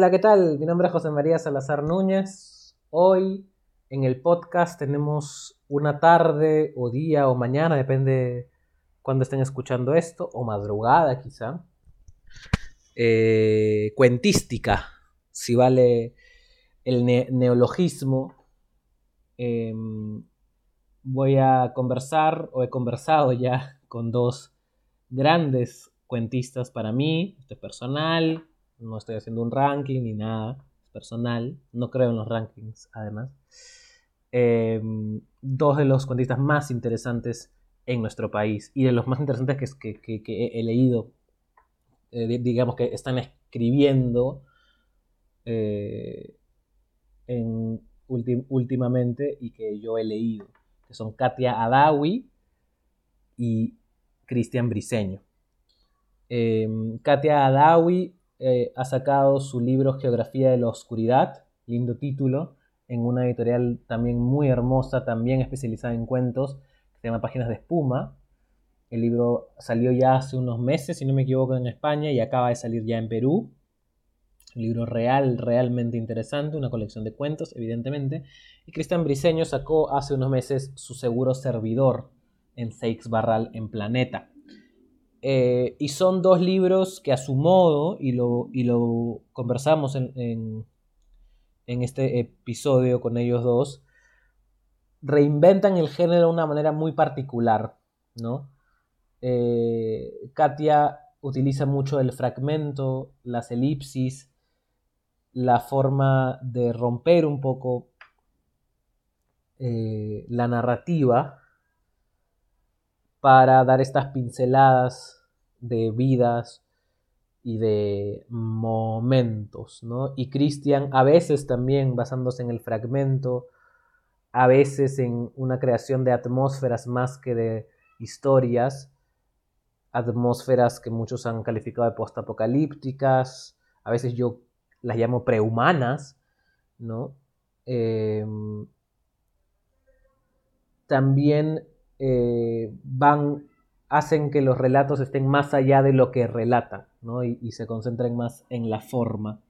Hola, ¿qué tal? Mi nombre es José María Salazar Núñez. Hoy en el podcast tenemos una tarde o día o mañana, depende cuando estén escuchando esto, o madrugada quizá. Eh, cuentística, si vale el neologismo. Em, voy a conversar, o he conversado ya con dos grandes cuentistas para mí, este personal, no estoy haciendo un ranking ni nada, es personal, no creo en los rankings además. Em, dos de los cuentistas más interesantes en nuestro país y de los más interesantes que, que, he leído, eh, digamos que están escribiendo eh, en, últimamente y que yo he leído, que son Katia Adawi y Cristian Briseño. Em, Katia Adawi eh, ha sacado su libro Geografía de la Oscuridad, lindo título, en una editorial también muy hermosa, también especializada en cuentos, que se llama Páginas de Espuma. El libro salió ya hace unos meses, si no me equivoco, en España y acaba de salir ya en Perú. Un libro real, realmente interesante, una colección de cuentos, evidentemente. Y Cristian Briseño sacó hace unos meses su seguro servidor en Seix Barral en Planeta. Eh, y son dos libros que a su modo, y lo, y lo conversamos en, en, este episodio con ellos dos, reinventan el género de una manera muy particular, ¿no? Eh, Katia utiliza mucho el fragmento, las elipsis, la forma de romper un poco eh, la narrativa para dar estas pinceladas de vidas y de momentos, ¿no? Y Cristian a veces también basándose en el fragmento, a veces en una creación de atmósferas más que de historias, atmósferas que muchos han calificado de postapocalípticas, a veces yo las llamo prehumanas, ¿no? Em, también eh, van, hacen que los relatos estén más allá de lo que relatan, ¿no? y, se concentren más en la forma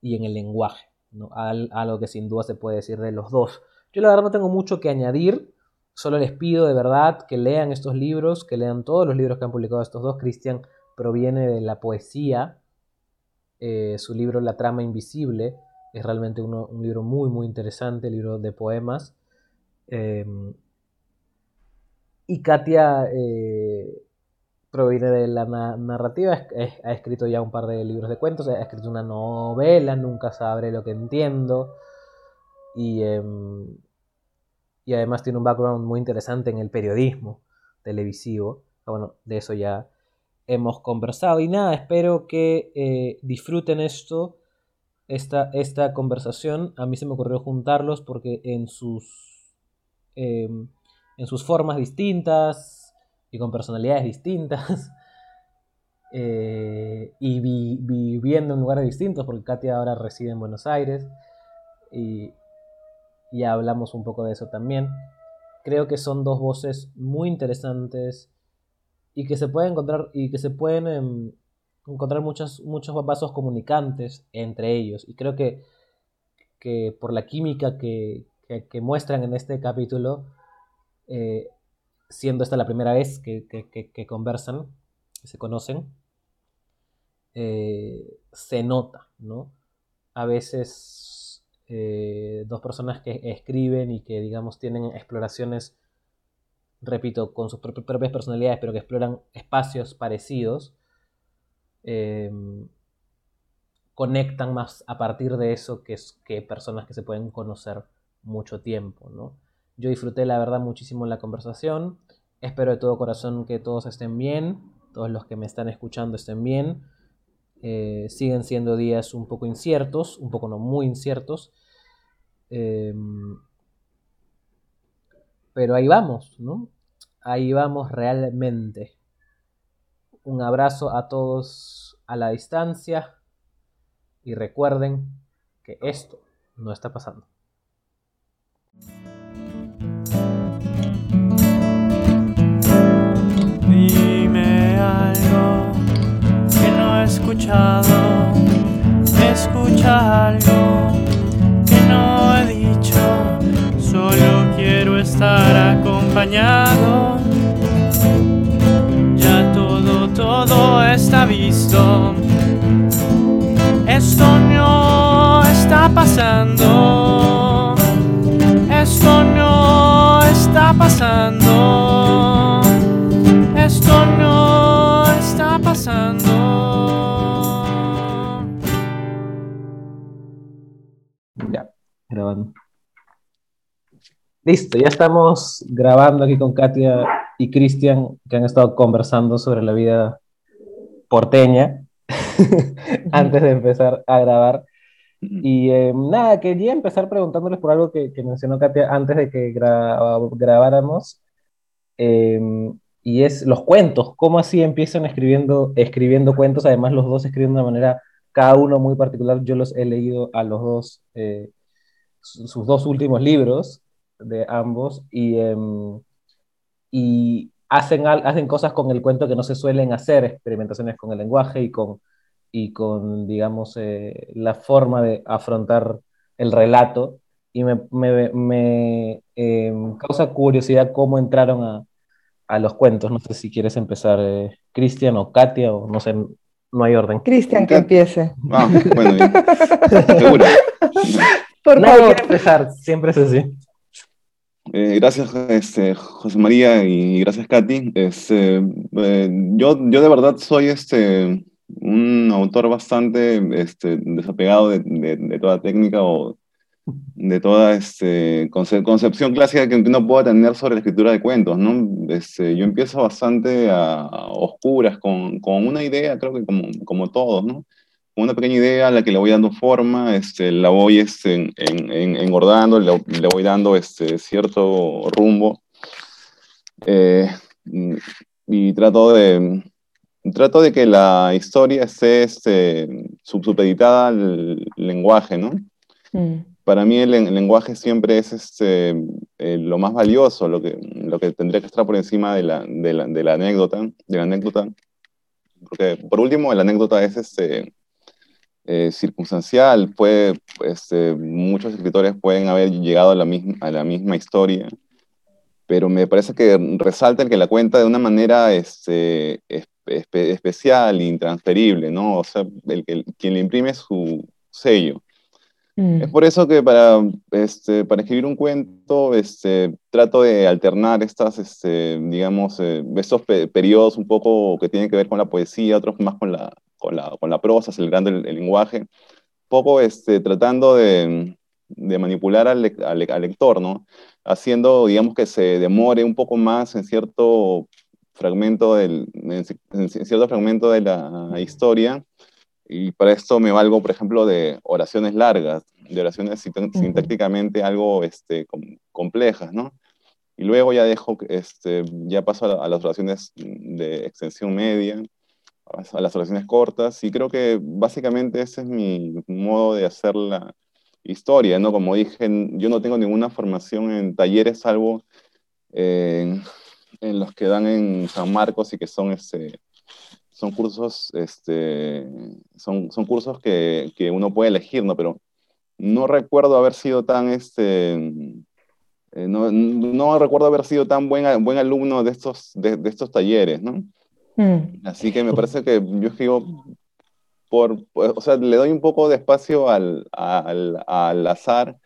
y en el lenguaje, ¿no? algo que sin duda se puede decir de los dos. Yo la verdad no tengo mucho que añadir, solo les pido de verdad que lean estos libros, que lean todos los libros que han publicado estos dos. Cristian proviene de la poesía, eh, su libro La trama invisible es realmente un libro muy muy interesante, libro de poemas. Em, y Katia eh, proviene de la narrativa, ha escrito ya un par de libros de cuentos, ha escrito una novela, nunca sabré lo que entiendo. Y, em, y además tiene un background muy interesante en el periodismo televisivo. Ah, bueno, de eso ya hemos conversado. Y nada, espero que eh, disfruten esto, esta, esta conversación. A mí se me ocurrió juntarlos porque en sus... Em, en sus formas distintas y con personalidades distintas. Eh, y viviendo en lugares distintos, porque Katia ahora reside en Buenos Aires y, y hablamos un poco de eso también. Creo que son dos voces muy interesantes y que se pueden encontrar y que se pueden em, encontrar muchos, muchos vasos comunicantes entre ellos. Y creo que, que por la química que, que muestran en este capítulo, eh, siendo esta la primera vez que, conversan, que se conocen, eh, se nota, ¿no? A veces eh, dos personas que escriben y que, digamos, tienen exploraciones, repito, con sus propias personalidades, pero que exploran espacios parecidos, em, conectan más a partir de eso que, que personas que se pueden conocer mucho tiempo, ¿no? Yo disfruté la verdad muchísimo la conversación. Espero de todo corazón que todos estén bien, todos los que me están escuchando estén bien. Eh, siguen siendo días un poco inciertos, un poco no muy inciertos. Em, pero ahí vamos, ¿no? Ahí vamos realmente. Un abrazo a todos a la distancia y recuerden que esto no está pasando. Escuchado. Escucha algo que no he dicho. Solo quiero estar acompañado. Ya todo, todo está visto. Esto no está pasando. Listo, ya estamos grabando aquí con Katia y Cristian, que han estado conversando sobre la vida porteña antes de empezar a grabar. Y eh, nada, quería empezar preguntándoles por algo que, mencionó Katia antes de que gra- grabáramos, eh, y es los cuentos, cómo así empiezan escribiendo, escribiendo cuentos, además los dos escriben de una manera, cada uno muy particular, yo los he leído a los dos, eh, sus dos últimos libros de ambos, y, em, y hacen, al- hacen cosas con el cuento que no se suelen hacer, experimentaciones con el lenguaje y con, y con digamos, eh, la forma de afrontar el relato. Y me, me- me, em, causa curiosidad cómo entraron a, a los cuentos. No sé si quieres empezar, eh, Cristian o Katia, o no sé, no hay orden. Cristian, que empiece. Ah, bueno, bien. Seguro. Por Nadie favor. quiere empezar, siempre es así. Eh, gracias, este, José María, y gracias, Katy. Este, eh, yo, yo de verdad soy este, un autor bastante este, desapegado de, de- de toda técnica o de toda este, conce- concepción clásica que uno pueda tener sobre la escritura de cuentos, ¿no? Este, yo empiezo bastante a, a oscuras, con, con una idea, creo que como, como todos, ¿no? Una pequeña idea a la que le voy dando forma, este, la voy este, en- en- en- engordando, le, le voy dando este, cierto rumbo. Eh, y, trato de, trato de que la historia esté este, sub- supeditada al lenguaje, ¿no? Mm, para mí el, el lenguaje siempre es este, eh, lo más valioso, lo que, lo que tendría que estar por encima de la, de la, de la anécdota, de la anécdota. Porque, por último, la anécdota es este, eh, circunstancial, puede, este, muchos escritores pueden haber llegado a la, misma, a la misma historia, pero me parece que resalta el que la cuenta de una manera este, espe- espe- especial intransferible, ¿no? O sea, el, que quien le imprime su sello. mm, Es por eso que para, este, para escribir un cuento este, trato de alternar estas, este, digamos, eh, estos pe- periodos un poco que tienen que ver con la poesía, otros más con la, con la, con la prosa, acelerando el, el lenguaje, poco este, tratando de, de manipular al, al, al lector, ¿no? Haciendo, digamos, que se demore un poco más en cierto fragmento, del, en ci- en cierto fragmento de la historia, y para esto me valgo, por ejemplo, de oraciones largas, de oraciones sintácticamente algo este, com- complejas, ¿no? Y luego ya dejo, este, ya paso a, a las oraciones de extensión media, a las oraciones cortas, y creo que básicamente ese es mi modo de hacer la historia, ¿no? Como dije, yo no tengo ninguna formación en talleres, salvo eh, en los que dan en San Marcos y que son este, son cursos, este, son, son cursos que, que uno puede elegir, ¿no? Pero no recuerdo haber sido tan, este, eh, no, no recuerdo haber sido tan buen, buen alumno de estos, de, de estos talleres, ¿no? Mm, Así que me parece que yo escribo por, por- o sea, le doy un poco de espacio al, al, al azar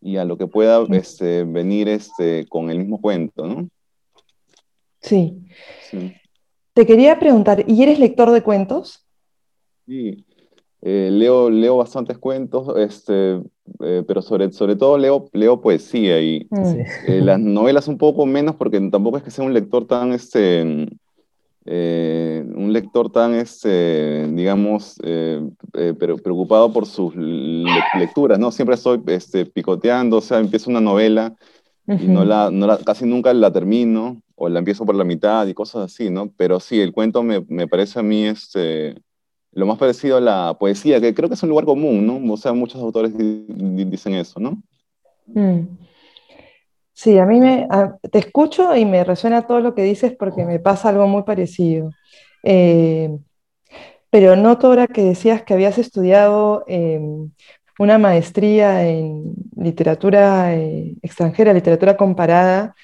y a lo que pueda este, venir este, con el mismo cuento, ¿no? Sí. Sí. Te quería preguntar, ¿y eres lector de cuentos? Sí, eh, leo, leo bastantes cuentos, este, eh, pero sobre, sobre todo leo, leo poesía y Mm, Sí. eh, las novelas un poco menos porque tampoco es que sea un lector tan, este, eh, un lector tan, este, digamos, eh, eh, pero preocupado por sus le- lecturas, ¿no? Siempre estoy este, picoteando, o sea, empiezo una novela y no la, no la- casi nunca la termino o la empiezo por la mitad y cosas así, ¿no? Pero sí, el cuento me, me parece a mí este, lo más parecido a la poesía, que creo que es un lugar común, ¿no? O sea, muchos autores di- di- dicen eso, ¿no? Mm. Sí, a mí me, a- te escucho y me resuena todo lo que dices porque me pasa algo muy parecido. Eh, pero noto ahora que decías que habías estudiado em, una maestría en literatura eh, extranjera, literatura comparada.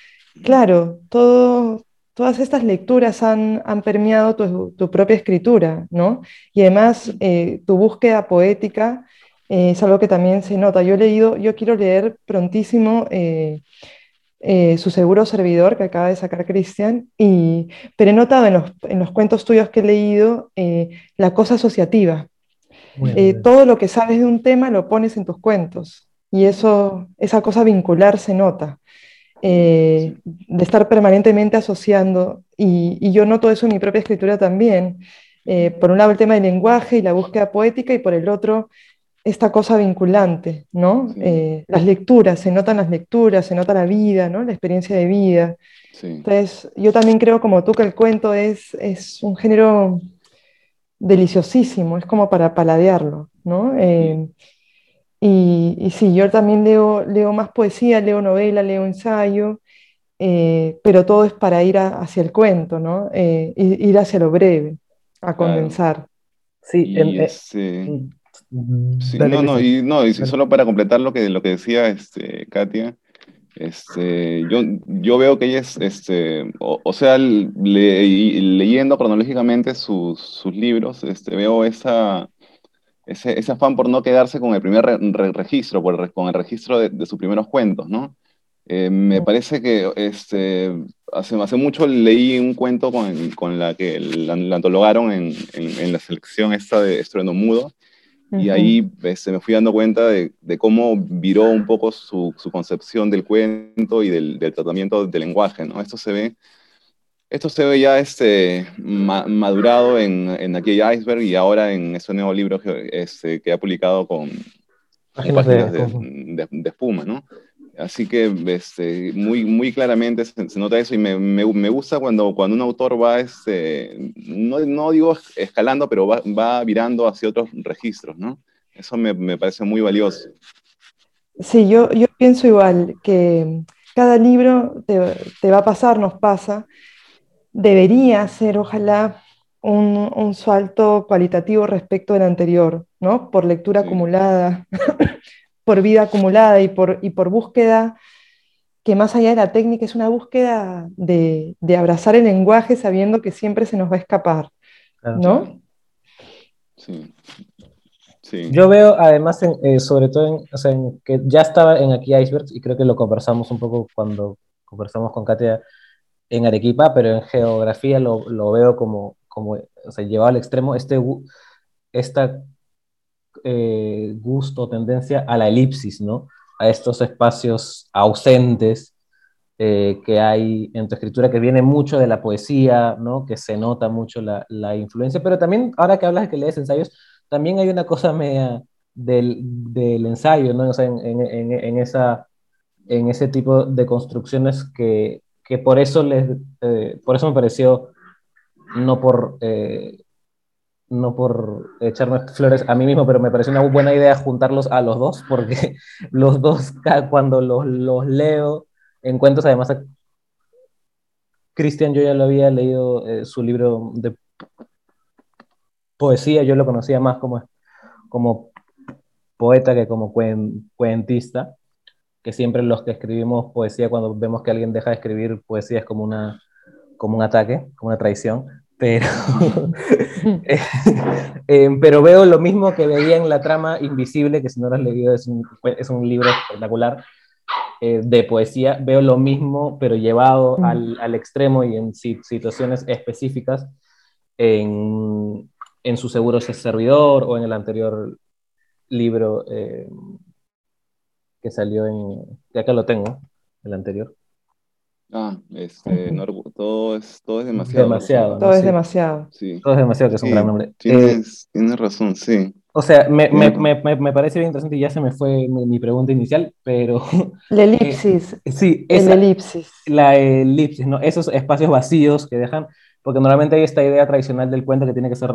Claro, todo, todas estas lecturas han, han permeado tu, tu, propia escritura, ¿no? Y además eh, tu búsqueda poética eh, es algo que también se nota. Yo he leído, yo quiero leer prontísimo eh, eh, Su seguro servidor que acaba de sacar Cristian, y, pero he notado en los, en los cuentos tuyos que he leído la cosa asociativa. todo lo que sabes de un tema lo pones en tus cuentos y eso, esa cosa vincular se nota. Eh, de estar permanentemente asociando, y, y, yo noto eso en mi propia escritura también. Eh, por un lado el tema del lenguaje y la búsqueda poética, y por el otro esta cosa vinculante, ¿no? Sí. Eh, las lecturas, se notan las lecturas, se nota la vida, ¿no? La experiencia de vida. Sí. Entonces, yo también creo como tú que el cuento es, es un género deliciosísimo, es como para paladearlo, ¿no? Sí. Y, y, sí, yo también leo, leo más poesía, leo novela, leo ensayo, eh, pero todo es para ir a, hacia el cuento, ¿no? Eh, ir hacia lo breve, a condensar. Claro. Sí, en, este, sí, no, no, y, no, y solo para completar lo que, lo que decía este, Katia, este, yo, yo veo que ella es, este, o, o sea, le, leyendo cronológicamente sus, sus libros, este, veo esa ese, ese, afán por no quedarse con el primer re, re, registro, por el, con el registro de, de, sus primeros cuentos, ¿no? Eh, me parece que este, hace, hace mucho leí un cuento con, con la que la, la antologaron en, en, en, la selección esta de Estruendo Mudo, uh -huh. y ahí este, me fui dando cuenta de, de cómo viró un poco su, su, concepción del cuento y del, del tratamiento del lenguaje, ¿no? Esto se ve esto se ve ya este, ma madurado en, en aquel iceberg y ahora en ese nuevo libro que, este, que ha publicado con páginas, de, de, de, de, espuma, ¿no? Así que este, muy, muy claramente se, se nota eso y me, me, me, gusta cuando, cuando un autor va, este, no, no digo escalando, pero va, va virando hacia otros registros, ¿no? Eso me, me parece muy valioso. Sí, yo, yo pienso igual, que cada libro te, te va a pasar, nos pasa, debería ser, ojalá, un, un, salto cualitativo respecto del anterior, ¿no? Por lectura sí. acumulada, por vida acumulada y por, y por búsqueda que más allá de la técnica es una búsqueda de, de abrazar el lenguaje sabiendo que siempre se nos va a escapar, ¿no? Sí. sí. Yo veo además, en, eh, sobre todo, en, o sea, en, que ya estaba en aquí Iceberg y creo que lo conversamos un poco cuando conversamos con Katia en Arequipa, pero en geografía lo, lo veo como, como o sea, llevado al extremo, este, esta eh, gusto, tendencia a la elipsis, ¿no? A estos espacios ausentes eh, que hay en tu escritura, que viene mucho de la poesía, ¿no? Que se nota mucho la, la influencia, pero también, ahora que hablas de que lees ensayos, también hay una cosa media del, del ensayo, ¿no? O sea, en, en, en, esa, en ese tipo de construcciones que, que por eso les, eh, por eso me pareció, no por, eh, no por echarme flores a mí mismo, pero me pareció una buena idea juntarlos a los dos, porque los dos, cuando los, los leo, en cuentos, además, Cristian, yo ya lo había leído eh, su libro de poesía, yo lo conocía más como, como poeta que como cuen, cuentista que siempre los que escribimos poesía, cuando vemos que alguien deja de escribir poesía es como, una, como un ataque, como una traición, pero, eh, pero veo lo mismo que veía en la trama Invisible, que si no lo has leído es un, es un libro espectacular eh, de poesía, veo lo mismo, pero llevado mm. al, al, extremo y en situaciones específicas en, en su seguro servidor o en el anterior libro. Eh, que salió en, ya que lo tengo, el anterior. Ah, este, no, todo, es, todo es demasiado. Demasiado. Todo ¿no? es sí. demasiado. Sí. Todo es demasiado, que es un sí, gran nombre. Tienes, eh, tienes, razón, sí. O sea, me, me, me, me, parece bien interesante y ya se me fue mi, mi pregunta inicial, pero... La elipsis. Eh, sí, esa, el elipsis. La elipsis, ¿no? Esos espacios vacíos que dejan, porque normalmente hay esta idea tradicional del cuento que tiene que ser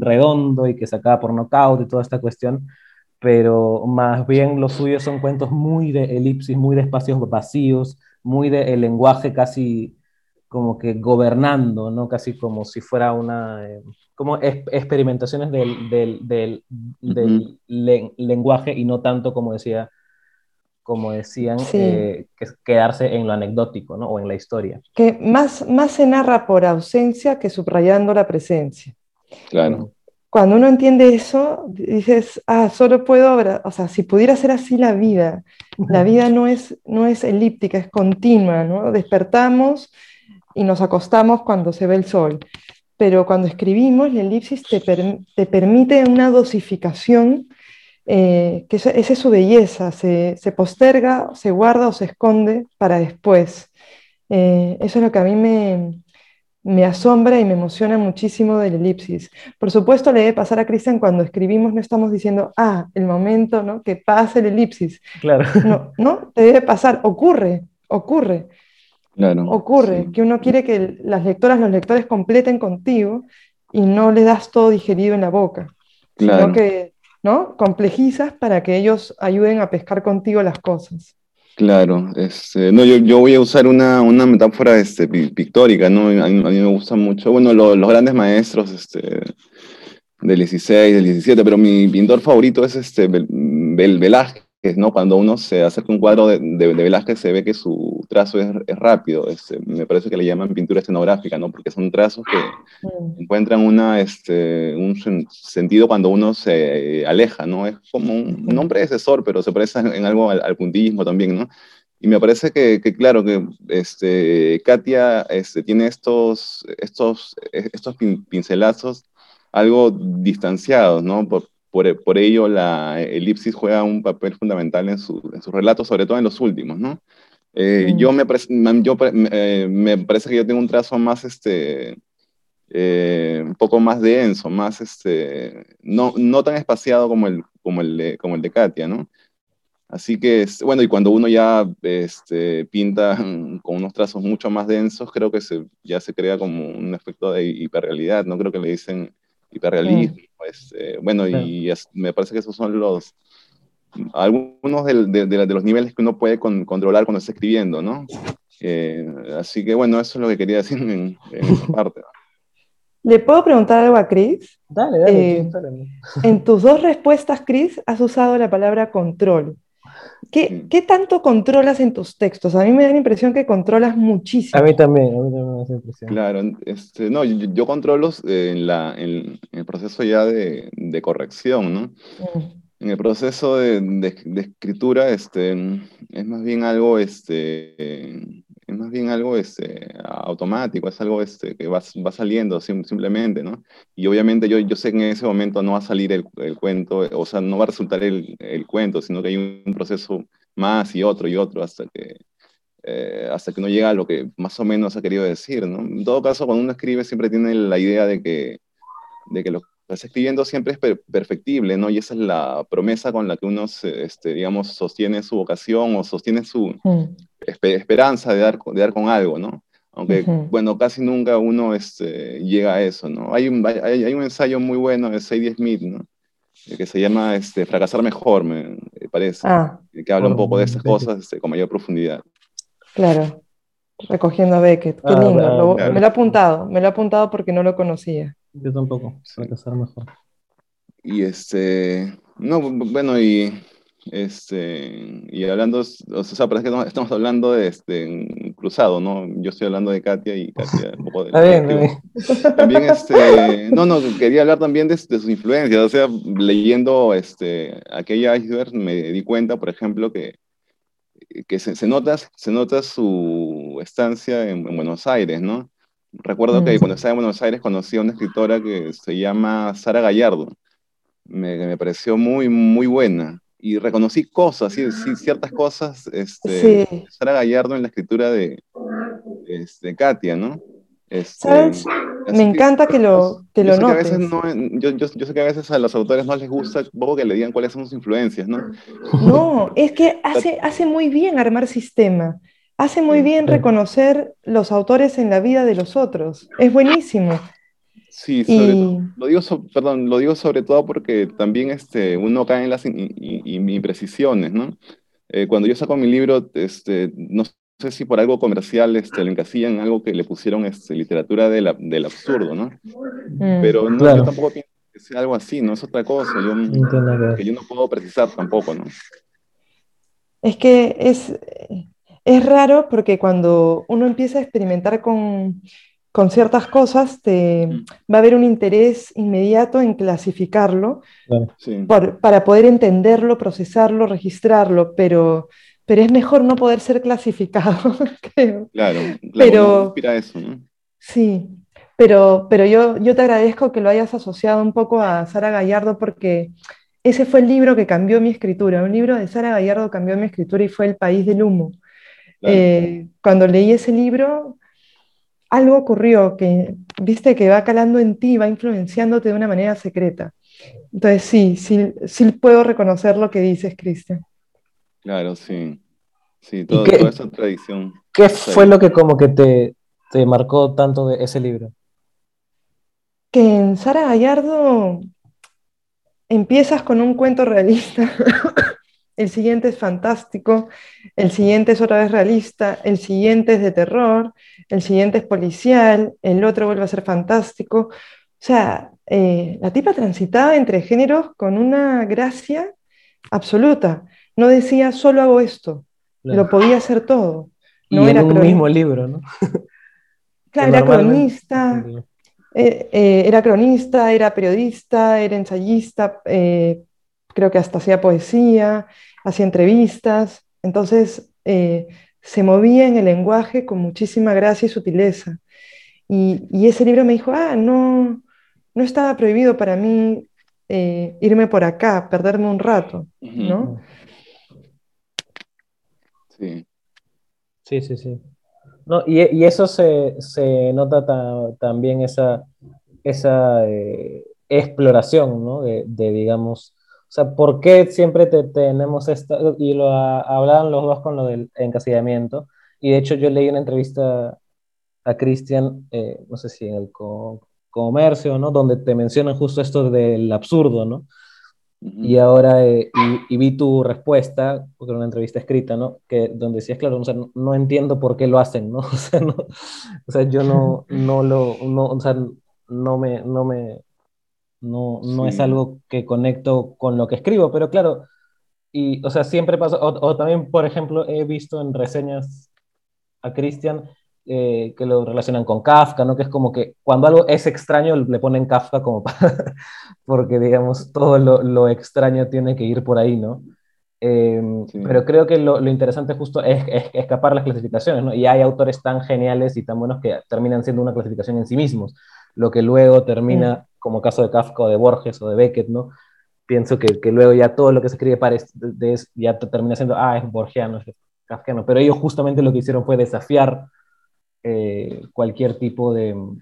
redondo y que se acaba por knockout y toda esta cuestión, pero más bien los suyos son cuentos muy de elipsis, muy de espacios vacíos, muy de el lenguaje casi como que gobernando, ¿no? Casi como si fuera una, eh, como experimentaciones del, del, del, del lenguaje y no tanto como decía, como decían, eh, que quedarse en lo anecdótico, ¿no? O en la historia. Que más, más se narra por ausencia que subrayando la presencia. Claro. Cuando uno entiende eso, dices, ah, solo puedo, o sea, si pudiera ser así la vida, la vida no es, no es elíptica, es continua, ¿no? Despertamos y nos acostamos cuando se ve el sol. Pero cuando escribimos, la elipsis te, te permite una dosificación, eh, que esa, es su belleza, se, se, posterga, se guarda o se esconde para después. Eh, eso es lo que a mí me, me asombra y me emociona muchísimo del elipsis. Por supuesto, le debe pasar a Cristian cuando escribimos, no estamos diciendo, ah, el momento ¿no? que pase el elipsis. Claro. No, no, te debe pasar, ocurre, ocurre. Ocurre que uno quiere que las lectoras, los lectores completen contigo y no le das todo digerido en la boca, sino que ¿no? complejizas para que ellos ayuden a pescar contigo las cosas. Claro, este, no, yo, yo, voy a usar una, una metáfora este, pictórica, ¿no? A mí, me gusta mucho, bueno, los grandes maestros este, del 16, del 17, pero mi pintor favorito es este, Velázquez, ¿no? Cuando uno se acerca a un cuadro de, de, Velázquez se ve que su trazo es, es rápido, me parece que le llaman pintura escenográfica, ¿no? Porque son trazos que mm. encuentran una, este, un sentido cuando uno se aleja, ¿no? Es como un, un predecesor, pero se parece en algo al, puntillismo también, ¿no? Y me parece que, que, claro, que este, Katia este, tiene estos, estos, estos pincelazos algo distanciados, ¿no? Por, por, ello, la elipsis juega un papel fundamental en, su, en sus relatos, sobre todo en los últimos, ¿no? Eh, yo, me, yo eh, me parece que yo tengo un trazo más, este, eh, un poco más denso, más, este, no, no tan espaciado como el, como, el de, como el de Katia, ¿no? Así que, bueno, y cuando uno ya este, pinta con unos trazos mucho más densos, creo que se, ya se crea como un efecto de hiperrealidad, ¿no? Creo que le dicen hiperrealismo. Pues, eh, bueno, y me parece que esos son los algunos de, de, los niveles que uno puede controlar cuando está escribiendo, ¿no? Eh, así que bueno, eso es lo que quería decir en, esa parte. ¿Le puedo preguntar algo a Chris? Dale, dale, eh, En tus dos respuestas, Chris, has usado la palabra control. ¿Qué, ¿Qué, tanto controlas en tus textos? A mí me da la impresión que controlas muchísimo. A mí también, a mí también me da esa impresión. Claro, este, no, yo, controlo en, la, en, el proceso ya de, de corrección, ¿no? Mm. En el proceso de, de, escritura, este, es más bien algo, este, es más bien algo este, automático, es algo este, que va, va saliendo simplemente, ¿no? Y obviamente yo, yo sé que en ese momento no va a salir el, el cuento, o sea, no va a resultar el, el, cuento, sino que hay un proceso más y otro y otro hasta que, eh, hasta que uno llega a lo que más o menos ha querido decir, ¿no? En todo caso, cuando uno escribe siempre tiene la idea de que, de que lo escribiendo siempre es perfectible, ¿no? Y esa es la promesa con la que uno, este, digamos, sostiene su vocación o sostiene su, mm esperanza de dar, de dar con algo, ¿no? Aunque, bueno, casi nunca uno este, llega a eso, ¿no? Hay un, hay, hay un ensayo muy bueno de Sadie Smith, ¿no? que se llama este, Fracasar Mejor, me, parece, ah. que habla un poco de esas cosas este, con mayor profundidad. Claro, recogiendo a Beckett, qué ah, lindo, me lo he apuntado, me lo he apuntado porque no lo conocía. Yo tampoco, Fracasar Mejor. Y este, no, bueno, y este, y hablando, o sea, parece que estamos hablando de este, cruzado, ¿no? Yo estoy hablando de Katia y Katia un poco de... También, este, no, no, quería hablar también de, sus influencias, o sea, leyendo este, aquella iceberg me di cuenta, por ejemplo, que, que se, nota, se nota su estancia en, Buenos Aires, ¿no? Recuerdo que mm. cuando estaba en Buenos Aires conocí a una escritora que se llama Sara Gallardo, me, me pareció muy, muy buena y reconocí cosas, sí, ciertas cosas, este, Sara Gallardo en la escritura de, este, Katia, ¿no? Este, ¿Sabes? Me encanta que, lo, que lo notes. yo, yo, yo, sé que a veces a los autores no les gusta un poco que le digan cuáles son sus influencias, ¿no? No, es que hace, hace muy bien armar sistema, hace muy bien reconocer los autores en la vida de los otros, es buenísimo. Sí, lo, digo perdón, lo digo sobre todo porque también este, uno cae en las imprecisiones, ¿no? Eh, cuando yo saco mi libro, este, no sé si por algo comercial este, lo encasillan en algo que le pusieron este, literatura de la, del absurdo, ¿no? Mm. Pero no, Claro. yo tampoco pienso que sea algo así, ¿no? Es otra cosa, yo, No que yo no puedo precisar tampoco, ¿no? Es que es, es raro porque cuando uno empieza a experimentar con, con ciertas cosas, te, va a haber un interés inmediato en clasificarlo Sí, por- para poder entenderlo, procesarlo, registrarlo, pero, pero es mejor no poder ser clasificado, creo. claro, claro, Pero- inspira eso, ¿no? Sí, pero, pero yo, yo te agradezco que lo hayas asociado un poco a Sara Gallardo porque ese fue el libro que cambió mi escritura. Un libro de Sara Gallardo cambió mi escritura y fue El País del Humo. Claro. Eh, cuando leí ese libro, algo ocurrió que, viste, que va calando en ti, va influenciándote de una manera secreta. Entonces sí, sí, sí puedo reconocer lo que dices, Cristian. Claro, sí. Sí, todo- qué- toda esa tradición. ¿Qué Sí. fue lo que como que te, te marcó tanto de ese libro? que en Sara Gallardo empiezas con un cuento realista, el siguiente es fantástico, el siguiente es otra vez realista, el siguiente es de terror, el siguiente es policial, el otro vuelve a ser fantástico. O sea, eh, la tipa transitaba entre géneros con una gracia absoluta. No decía solo hago esto, lo podía hacer todo. Y No en era un mismo libro, ¿no? Claro, era cronista. Eh, eh, era cronista, era periodista, era ensayista, creo que hasta hacía poesía, hacía entrevistas, entonces eh, se movía en el lenguaje con muchísima gracia y sutileza. Y, y ese libro me dijo, ah, no, no estaba prohibido para mí eh, irme por acá, perderme un rato. ¿no? Sí, Sí, sí, sí. No, y, y eso se, se nota ta- también esa, esa eh, exploración, ¿no? De, de, digamos, o sea, ¿por qué siempre te- tenemos esta, y lo ha- hablaban los dos con lo del encasillamiento, y de hecho yo leí una entrevista a Cristian, eh, no sé si en el co- comercio, ¿no? Donde te mencionan justo esto del absurdo, ¿no? Y ahora, eh, y, y vi tu respuesta, porque era una entrevista escrita, ¿no? Que, donde decías, claro, o sea, no, no entiendo por qué lo hacen, ¿no? O sea, no, o sea yo no, no lo, no, o sea, no me, no me, no, no es algo que conecto con lo que escribo, pero claro, y, o sea, siempre pasa, o, o también, por ejemplo, he visto en reseñas a Cristian eh, que lo relacionan con Kafka, ¿no? Que es como que cuando algo es extraño le ponen Kafka como para, porque digamos todo lo, lo extraño tiene que ir por ahí, ¿no? Eh, Sí. Pero creo que lo, lo interesante justo es, es escapar las clasificaciones, ¿no? Y hay autores tan geniales y tan buenos que terminan siendo una clasificación en sí mismos, lo que luego termina, como caso de Kafka o de Borges o de Beckett, ¿no? Pienso que, que luego ya todo lo que se escribe para es- de- de- ya te termina siendo, ah, es borgiano, es kafkiano, pero ellos justamente lo que hicieron fue desafiar eh, cualquier tipo de mm,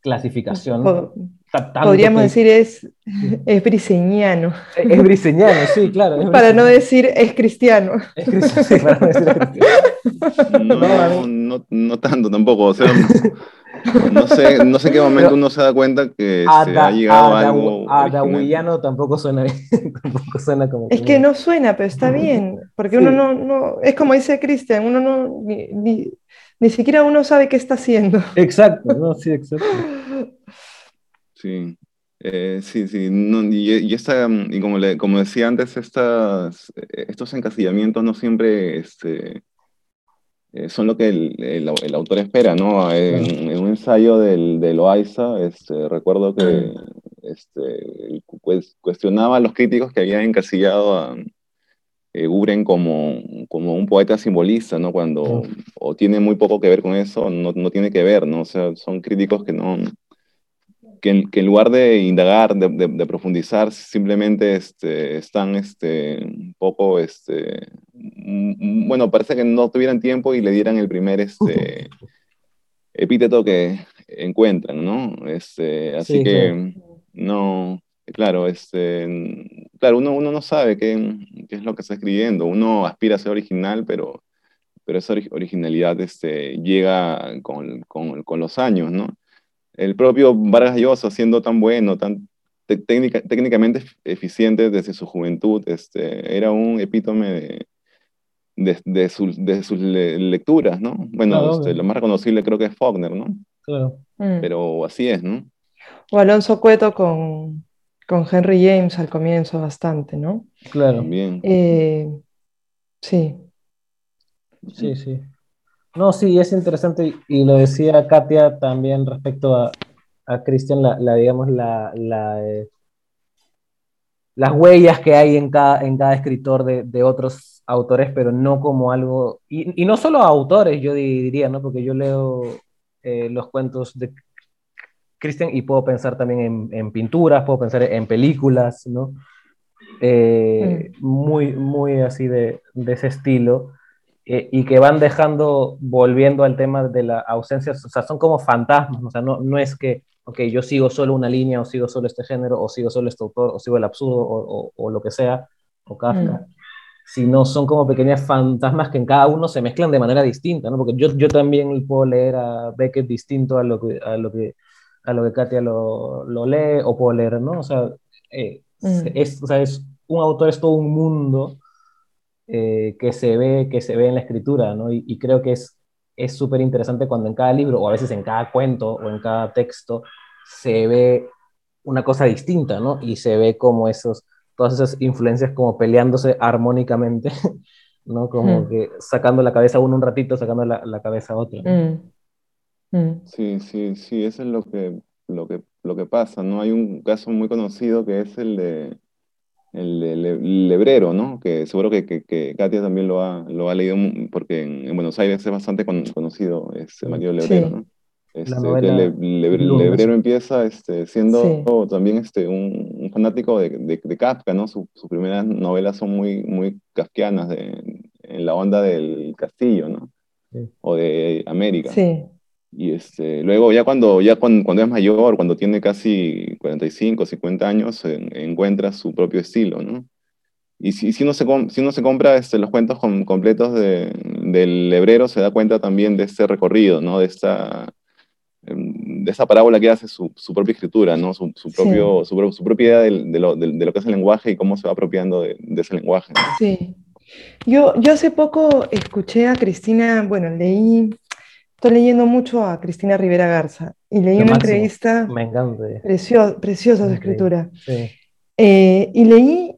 clasificación. Po- podríamos que- decir es, es briseñano, Es, es briseñano, sí, claro. es para no decir es cristiano. Es cristiano, sí, para no decir es cristiano. No, No, no, no tanto tampoco. O sea, no sé, no sé en qué momento Pero- uno se da cuenta que se Ada- ha llegado a adawi- algo. original. Adawiano tampoco suena bien, tampoco suena como Es que no suena, pero está bien, porque uno Sí. no, no, es como dice Cristian, uno no, ni, ni- ni siquiera uno sabe qué está haciendo. Exacto, no, sí, exacto. Sí, eh, sí, sí. no, y, y esta, y como, le, como decía antes, estas, estos encasillamientos no siempre este, eh, son lo que el, el- el autor espera, ¿no? En, en un ensayo del, de Loaiza, este, recuerdo que este, cues- cuestionaba a los críticos que habían encasillado a eh, Guren como, como un poeta simbolista, ¿no? Cuando o tiene muy poco que ver con eso, no, no tiene que ver, ¿no? O sea, son críticos que no que en, que en lugar de indagar, de, de- de profundizar, simplemente este, están este, un poco, este, bueno, parece que no tuvieran tiempo y le dieran el primer este, epíteto que encuentran, ¿no? Este, así Sí, que, no, claro, este, claro uno, uno no sabe qué, qué es lo que está escribiendo, uno aspira a ser original, pero, pero esa ori- originalidad este, llega con, con, con los años, ¿no? el propio Vargas Llosa, siendo tan bueno, tan te- técnica- técnicamente eficiente desde su juventud, este, era un epítome de, de, de, de sus lecturas, ¿no? Bueno, este, lo más reconocible creo que es Faulkner, ¿no? Claro. Mm. Pero así es, ¿no? O Alonso Cueto con, con Henry James al comienzo bastante, ¿no? Claro. También. Eh, sí. Sí, sí. No, sí, es interesante y lo decía Katia también respecto a, a Christian, la, la, digamos, la, la eh, las huellas que hay en cada, en cada escritor de, de otros autores, pero no como algo, y, y, no solo autores, yo diría, ¿no? Porque yo leo eh, los cuentos de Christian y puedo pensar también en, en pinturas, puedo pensar en películas, ¿no? Eh, mm. Muy, muy así de, de ese estilo. Eh, y que van dejando, volviendo al tema de la ausencia, o sea, son como fantasmas, o sea, no, no es que, ok, yo sigo solo una línea, o sigo solo este género, o sigo solo este autor, o sigo el absurdo, o, o, o lo que sea, o Kafka, mm. sino son como pequeñas fantasmas que en cada uno se mezclan de manera distinta, ¿no? Porque yo, yo también puedo leer a Beckett distinto a lo que, a lo que, a lo que Katia lo, lo lee, o puedo leer, ¿no? O sea, eh, mm. es, o sea, es, un autor es todo un mundo eh, que, se ve, que se ve en la escritura, ¿no? Y, y creo que es es súper interesante cuando en cada libro, o a veces en cada cuento, o en cada texto, se ve una cosa distinta, ¿no? Y se ve como esos, todas esas influencias como peleándose armónicamente, ¿no? Como mm. que sacando la cabeza uno un ratito, sacando la, la cabeza otro. ¿no? Mm. Mm. Sí, sí, sí, eso es lo que, lo, que, lo que pasa, ¿no? Hay un caso muy conocido que es el de el, el, Lebrero, ¿no? Que seguro que, que, que, Katia también lo ha, lo ha leído porque en, en Buenos Aires es bastante con, conocido, es Mario Lebrero, sí. ¿no? Este, que le, le, Lebrero empieza este, siendo sí. también este, un, un fanático de, de, de, Kafka, ¿no? Su, sus primeras novelas son muy, muy kafkianas, de, en la onda del castillo, ¿no? Sí. O de América. Sí. Y este, luego ya cuando, ya cuando, cuando, es mayor, cuando tiene casi 45, 50 años, en, encuentra su propio estilo, ¿no? Y si, si, uno, se, si uno se compra este, los cuentos com, completos de, del hebrero, se da cuenta también de este recorrido, ¿no? De esta, de esa parábola que hace su, su propia escritura, ¿no? Su, su propio, sí. su, su, propia idea de, de, lo, de, de, lo, que es el lenguaje y cómo se va apropiando de, ese lenguaje. ¿no? Sí. Yo, yo hace poco escuché a Cristina, bueno, leí Estoy leyendo mucho a Cristina Rivera Garza y leí Lo una máximo. entrevista Me encanta. Precio, preciosa su escritura. Sí. Eh, y leí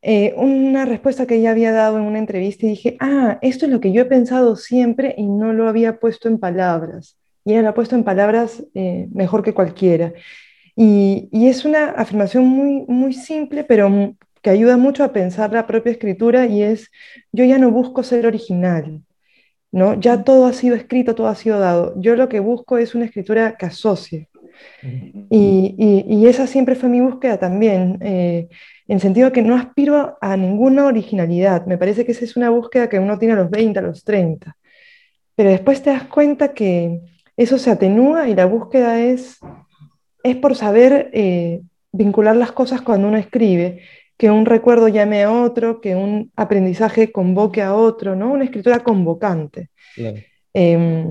eh, una respuesta que ella había dado en una entrevista y dije, ah, esto es lo que yo he pensado siempre y no lo había puesto en palabras. Y ella lo ha puesto en palabras eh, mejor que cualquiera. Y, y, es una afirmación muy, muy simple, pero que ayuda mucho a pensar la propia escritura y es, yo ya no busco ser original, ¿no? Ya todo ha sido escrito, todo ha sido dado. Yo lo que busco es una escritura que asocie. Y, y, y esa siempre fue mi búsqueda también, eh, en el sentido que no aspiro a ninguna originalidad. Me parece que esa es una búsqueda que uno tiene a los 20, a los 30. Pero después te das cuenta que eso se atenúa y la búsqueda es, es por saber eh, vincular las cosas cuando uno escribe que un recuerdo llame a otro, que un aprendizaje convoque a otro, ¿no? Una escritura convocante. Eh,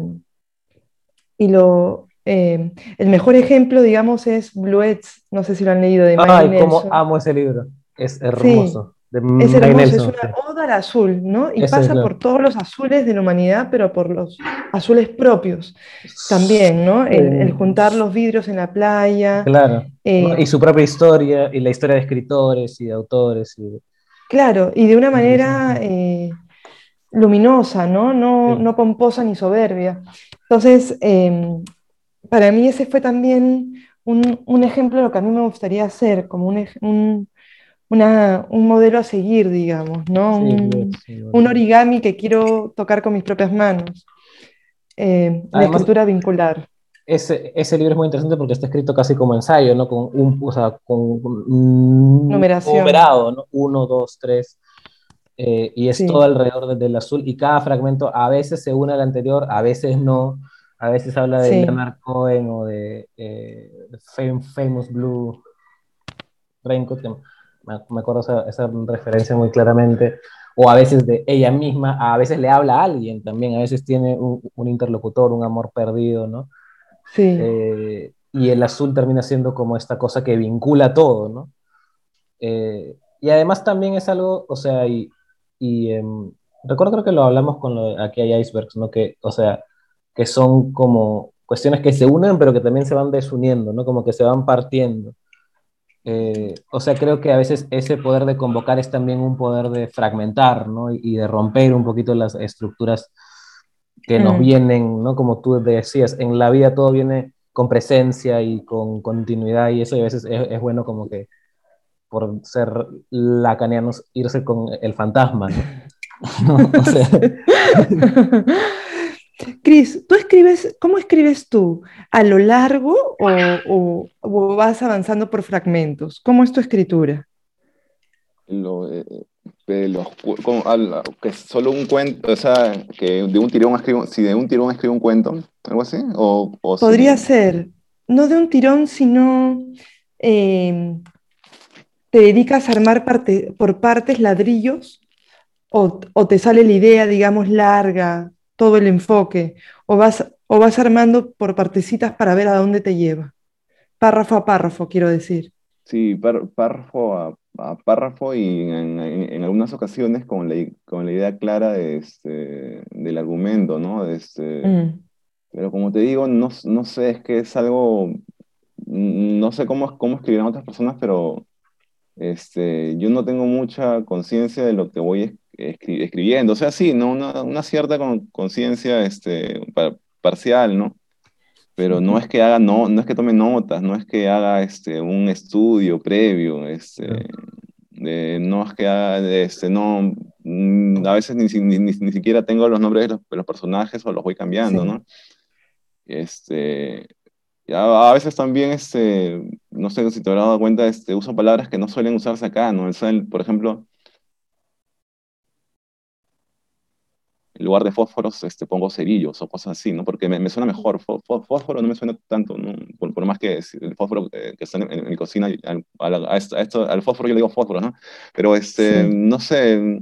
y lo, eh, el mejor ejemplo, digamos, es Bluets, no sé si lo han leído, de Ay, cómo amo ese libro, es hermoso. Sí. De es hermoso, Nelson, es una oda al azul, ¿no? Y pasa claro. por todos los azules de la humanidad, pero por los azules propios también, ¿no? El, el juntar los vidrios en la playa. Claro. Eh, y su propia historia, y la historia de escritores y de autores. Y... Claro, y de una manera eh, luminosa, ¿no? No, sí. no pomposa ni soberbia. Entonces, eh, para mí ese fue también un, un, ejemplo de lo que a mí me gustaría hacer, como un, un una, un modelo a seguir, digamos, ¿no? Sí, un, sí, un, origami que quiero tocar con mis propias manos. Eh, la escritura vincular. Ese, ese, libro es muy interesante porque está escrito casi como ensayo, ¿no? Con un, o sea, con un Numeración. numerado, ¿no? Uno, dos, tres. Eh, y es todo alrededor del azul. Y cada fragmento a veces se une al anterior, a veces no. A veces habla de. Leonard Cohen o de eh, Famous Blue Raincoat me acuerdo esa, esa, referencia muy claramente, o a veces de ella misma, a veces le habla a alguien también, a veces tiene un, un interlocutor, un amor perdido, ¿no? Sí. Eh, y el azul termina siendo como esta cosa que vincula todo, ¿no? Eh, y además también es algo, o sea, y, y, eh, recuerdo creo que lo hablamos con lo, aquí hay icebergs, ¿no? Que, o sea, que son como cuestiones que se unen, pero que también se van desuniendo, ¿no? Como que se van partiendo. Eh, o sea, creo que a veces ese poder de convocar es también un poder de fragmentar, ¿no? Y, y de romper un poquito las estructuras que nos Mm. vienen, ¿no? Como tú decías, en la vida todo viene con presencia y con continuidad y eso y a veces es, es bueno como que por ser lacanianos irse con el fantasma, ¿no? ¿No? O sea, Cris, ¿tú escribes, cómo escribes tú? ¿A lo largo o, o- o vas avanzando por fragmentos? ¿Cómo es tu escritura? Lo, eh, de los, cu- como al- que solo un cuento, o sea, que de un tirón escribo, si de un tirón escribo un cuento, algo así, o, o si- Podría ser, no de un tirón, sino eh, te dedicas a armar parte, por partes ladrillos o, o te sale la idea, digamos, larga, todo el enfoque, o vas, o vas armando por partecitas para ver a dónde te lleva. Párrafo a párrafo, quiero decir. Sí, pár- párrafo a, a párrafo y en, en- en algunas ocasiones con la, con la idea clara de este, del argumento, ¿no? De este, Mm, Pero como te digo, no, no sé, es que es algo, no sé cómo, cómo escribirán otras personas, pero este, yo no tengo mucha conciencia de lo que voy es- escri- escribiendo. O sea, sí, ¿no? Una, una cierta con- conciencia este, pa- parcial, ¿no? Pero no es que haga, no, no es que tome notas, no es que haga este, un estudio previo, este, de- no es que haga, este, no, mm, a veces ni, ni, ni- ni siquiera tengo los nombres de los, de los personajes o los voy cambiando, Sí. ¿no? Este, a, a veces también, este, no sé si te habrás dado cuenta, este, uso palabras que no suelen usarse acá, ¿no? El- por ejemplo, en lugar de fósforos, este, pongo cerillos o cosas así, ¿no? Porque me, me suena mejor. Fó- fó- Fósforo no me suena tanto, ¿no? Por, por más que el fósforo eh, que está en, en mi cocina, al, a esto, fósforo yo le digo fósforo, ¿no? Pero, este, Sí. no sé,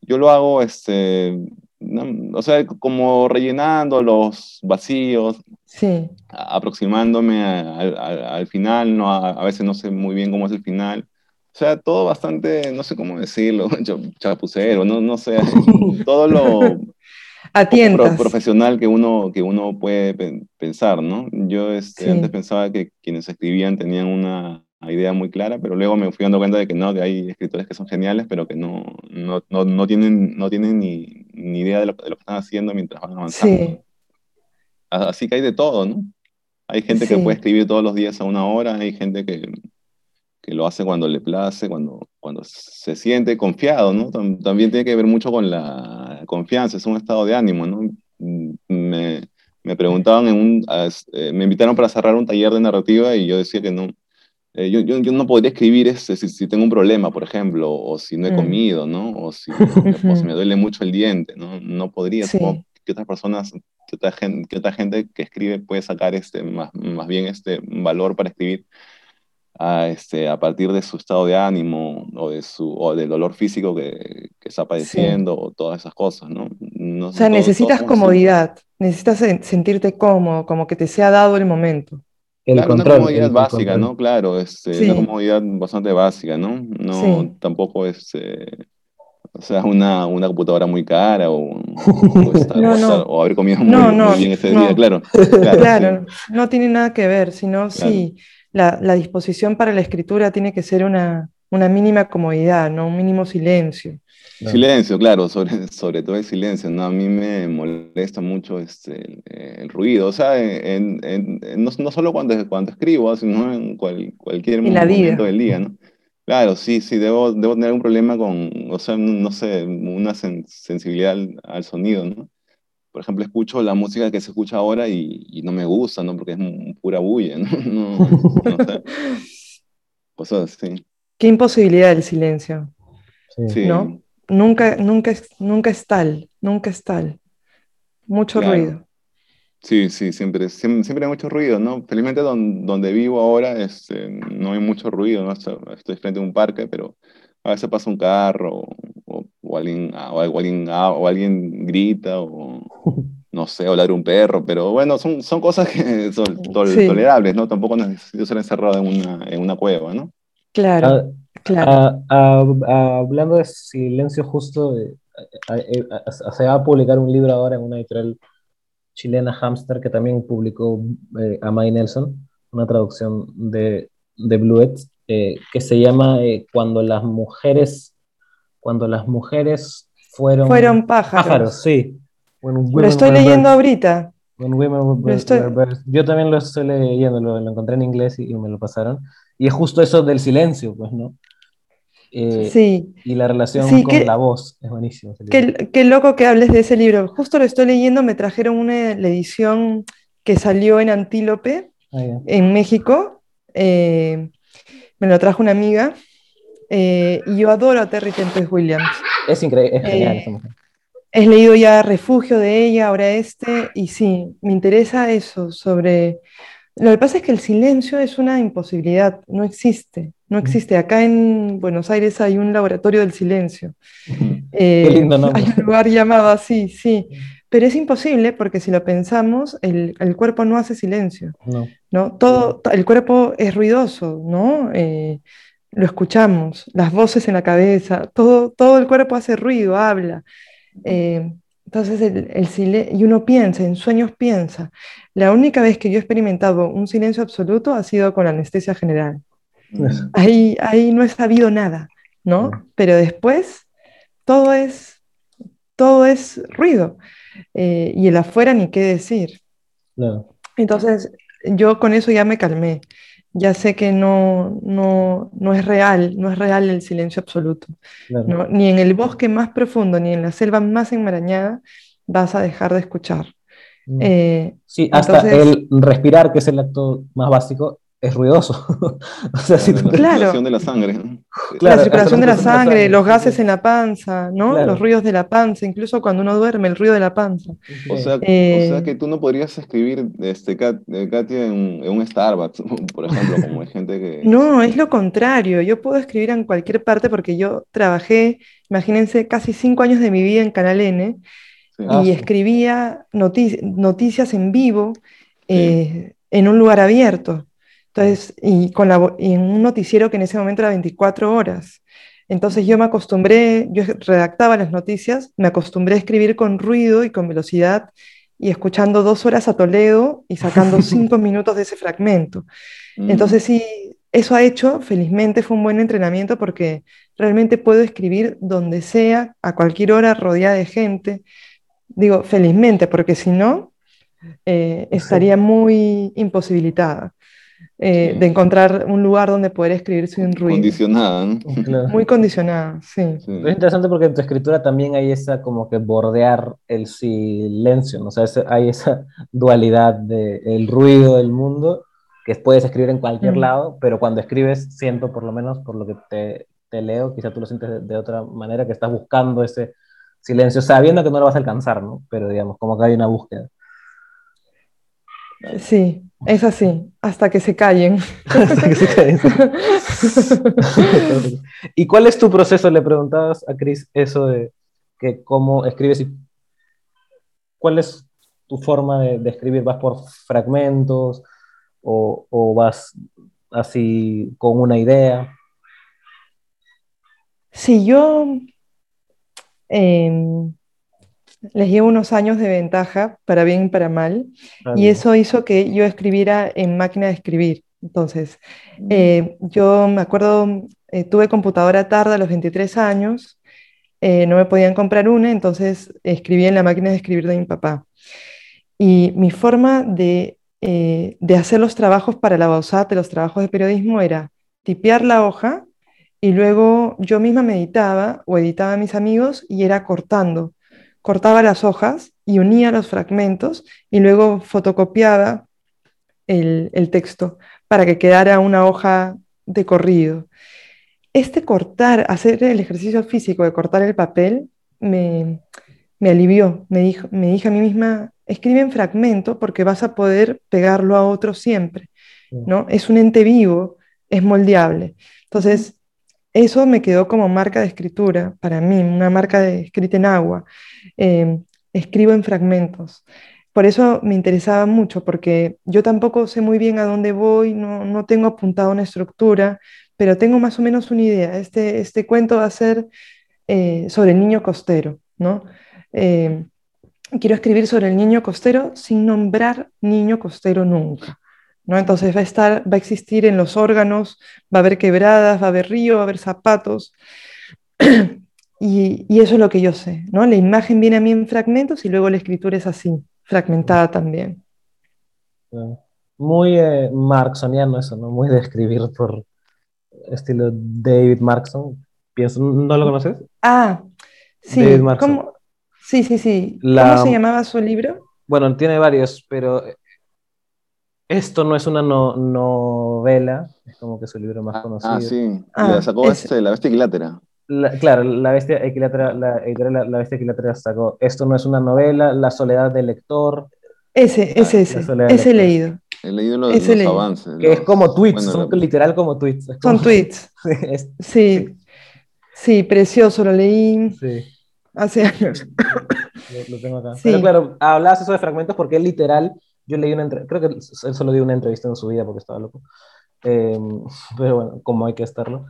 yo lo hago, este, o sea, como rellenando los vacíos, sí, aproximándome a- al, al- al final, ¿no? A, a veces no sé muy bien cómo es el final. O sea, todo bastante, no sé cómo decirlo, cha- chapucero, no, no sé, todo lo pro- profesional que uno, que uno puede pe- pensar, ¿no? Yo este, Sí. antes pensaba que quienes escribían tenían una idea muy clara, pero luego me fui dando cuenta de que no, que hay escritores que son geniales, pero que no, no, no, no tienen, no tienen ni, ni idea de lo, de lo que están haciendo mientras van avanzando. Sí, Así que hay de todo, ¿no? Hay gente que puede escribir todos los días a una hora, hay gente que, que lo hace cuando le place, cuando, cuando se siente confiado, ¿no? Tam- También tiene que ver mucho con la confianza, es un estado de ánimo, ¿no? Me, me preguntaban en un, as- eh, me invitaron para cerrar un taller de narrativa y yo decía que no, eh, yo, yo, yo no podría escribir este, si, si tengo un problema, por ejemplo, o si no he Mm. comido, ¿no? O si, o si me duele mucho el diente, ¿no? No podría, Sí. que otras personas, que otra gente, que otra gente que escribe puede sacar este, más, más bien este valor para escribir a, este, a partir de su estado de ánimo o, de su, o del dolor físico que, que está padeciendo o todas esas cosas, ¿no? No o sea, todos- necesitas así. comodidad, necesitas sen- sentirte cómodo, como que te sea dado el momento. El Claro, control. una comodidad el- básica, control. ¿no? Claro, este, Sí. una comodidad bastante básica, ¿no? No, Sí. tampoco es, eh, o sea, una, una computadora muy cara o, o estar- No, o estar- no. o haber comido muy, No, muy no, bien ese no. día, claro. Claro, Claro, sí. no tiene nada que ver, sino sí, la, la disposición para la escritura tiene que ser una, una mínima comodidad, ¿no? Un mínimo silencio. No. Silencio, claro, sobre, sobre todo el silencio, ¿no? A mí me molesta mucho este, el, el ruido, o sea, en, en- en- no, no solo cuando, cuando escribo, sino en cual- cualquier vida. momento del día, ¿no? Claro, sí, sí, debo, debo tener un problema con, o sea, no, no sé, una sen- sensibilidad al, al sonido, ¿no? Por ejemplo, escucho la música que se escucha ahora y, y no me gusta, ¿no? Porque es pura bulla, ¿no? No, no sé, cosas así. Qué imposibilidad el silencio, Sí. ¿no? Nunca, nunca, es, nunca es tal, nunca es tal. Mucho Claro. ruido. Sí, sí, siempre, siempre, siempre hay mucho ruido, ¿no? Felizmente don- donde vivo ahora este, no hay mucho ruido, ¿no? Estoy frente a un parque, pero a veces pasa un carro o, o- o alguien, ah, o alguien, ah, o alguien grita o no sé, o ladra un perro, pero bueno, son, son cosas que son tol- Sí. tolerables, ¿no? Tampoco necesito ser encerrado en una, en una cueva, ¿no? Claro, Ah, claro. ah, ah, hablando de silencio, justo eh, eh, se va a publicar un libro ahora en una editorial chilena, Hamster, que también publicó eh, Amai Nelson, una traducción de, de Bluet, eh, que se llama eh, Cuando las mujeres, cuando las mujeres fueron, fueron pájaros. sí. Lo estoy leyendo ahorita. Yo también lo estoy leyendo, lo, encontré en inglés y, me lo pasaron. Y es justo eso del silencio, pues, ¿no? Eh, sí. Y la relación con la voz es buenísimo. Qué, qué, loco que hables de ese libro. Justo lo estoy leyendo, me trajeron una la edición que salió en Antílope, ah, en México. Eh, me lo trajo una amiga. Eh, y yo adoro a Terry Tempest Williams. Es increíble, es genial esa mujer. He leído ya Refugio de ella, ahora este, y sí, me interesa eso sobre... Lo que pasa es que el silencio es una imposibilidad, no existe, no existe. Acá en Buenos Aires hay un laboratorio del silencio. Qué eh, lindo nombre. Hay un lugar llamado así, sí. Pero es imposible porque si lo pensamos, el, el cuerpo no hace silencio. No. ¿no? Todo, el cuerpo es ruidoso, ¿no? Eh, lo escuchamos, las voces en la cabeza, todo, todo el cuerpo hace ruido, habla. Eh, entonces, el, y uno piensa, en sueños piensa. La única vez que yo he experimentado un silencio absoluto ha sido con la anestesia general. Ahí, ahí no he sabido nada, ¿no? Pero después todo es, todo es ruido. Eh, y el afuera ni qué decir. Entonces, yo con eso ya me calmé ya sé que no, no, no, es real, no es real el silencio absoluto. Ni en el bosque más profundo, ni en la selva más enmarañada vas a dejar de escuchar. Mm. Eh, sí, hasta el respirar, que es el acto más básico, es ruidoso. o sea, si la circulación de la sangre. la circulación de la sangre, los gases en la panza, ¿no? Los ruidos de la panza, incluso cuando uno duerme, el ruido de la panza. O sea, eh, que tú no podrías escribir, este, eh, Katia, en, un Starbucks, por ejemplo, como hay gente que... No, es lo contrario. Yo puedo escribir en cualquier parte porque yo trabajé, imagínense, casi cinco años de mi vida en Canal N y ah, escribía noticias en vivo eh, en un lugar abierto. Entonces, y, con la, en un noticiero que en ese momento era 24 horas. Entonces yo me acostumbré, yo redactaba las noticias, me acostumbré a escribir con ruido y con velocidad y escuchando dos horas a Toledo y sacando cinco minutos de ese fragmento. Mm. Entonces sí, eso ha hecho, felizmente fue un buen entrenamiento porque realmente puedo escribir donde sea, a cualquier hora, rodeada de gente. Digo, felizmente, porque si no, eh, estaría muy imposibilitada. Eh, de encontrar un lugar donde poder escribir sin ruido. Condicionada, ¿no? Muy condicionada, sí. Es interesante porque en tu escritura también hay esa como que bordear el silencio, ¿no? O sea, hay esa dualidad del el ruido del mundo que puedes escribir en cualquier mm. lado, pero cuando escribes, siento por lo menos por lo que te, te leo, quizá tú lo sientes de, otra manera, que estás buscando ese silencio, sabiendo que no lo vas a alcanzar, ¿no? Pero digamos, como que hay una búsqueda. Sí, es así, hasta que se callen. ¿Y cuál es tu proceso? Le preguntabas a Cris eso de que cómo escribes y cuál es tu forma de, escribir. ¿Vas por fragmentos o, vas así con una idea? Sí, yo em, les llevo unos años de ventaja, para bien y para mal, y eso hizo que yo escribiera en máquina de escribir. Entonces, mm. eh, yo me acuerdo, eh, tuve computadora tarde a los 23 años, eh, no me podían comprar una, entonces escribí en la máquina de escribir de mi papá. Y mi forma de, de hacer los trabajos para la BAUSAT, los trabajos de periodismo, era tipear la hoja y luego yo misma me editaba o editaba a mis amigos y era cortando cortaba las hojas y unía los fragmentos y luego fotocopiaba el, texto para que quedara una hoja de corrido. Este cortar, hacer el ejercicio físico de cortar el papel, me, alivió. Me, dijo, me dije a mí misma, escribe en fragmento porque vas a poder pegarlo a otro siempre. ¿no? Es un ente vivo, es moldeable. Entonces, eso me quedó como marca de escritura para mí, una marca de escrita en agua. Em, escribo en fragmentos. Por eso me interesaba mucho, porque yo tampoco sé muy bien a dónde voy, no, tengo apuntado una estructura, pero tengo más o menos una idea. Este, este cuento va a ser eh, sobre el niño costero, ¿no? Eh, quiero escribir sobre el niño costero sin nombrar niño costero nunca. ¿No? Entonces va a, estar, va a existir en los órganos, va a haber quebradas, va a haber río, va a haber zapatos. y, y, eso es lo que yo sé. ¿no? La imagen viene a mí en fragmentos y luego la escritura es así, fragmentada también. Muy eh, marksoniano eso, ¿no? Muy de escribir por estilo David Markson. Pienso, ¿No lo conoces? Ah, sí. David Markson. Sí, sí, sí. ¿Cómo se llamaba su libro? Bueno, tiene varios, pero esto no es una novela, es como que su libro más ah, conocido. Ah, sí. Ah, sacó este, La Bestia Equilátera. claro, La Bestia Equilátera, la, la, Bestia Equilátera sacó. Esto no es una novela, La Soledad del Lector. Ese, ese, ese. Ese he leído. He leído los, los avances. Que es como tweets, son literal como tweets. Son tweets. sí, sí, precioso, lo leí. Sí hace años. Lo, tengo acá. Pero claro, hablabas eso de fragmentos porque él literal, yo leí una entrevista, creo que él solo dio una entrevista en su vida porque estaba loco. Em, pero bueno, como hay que estarlo.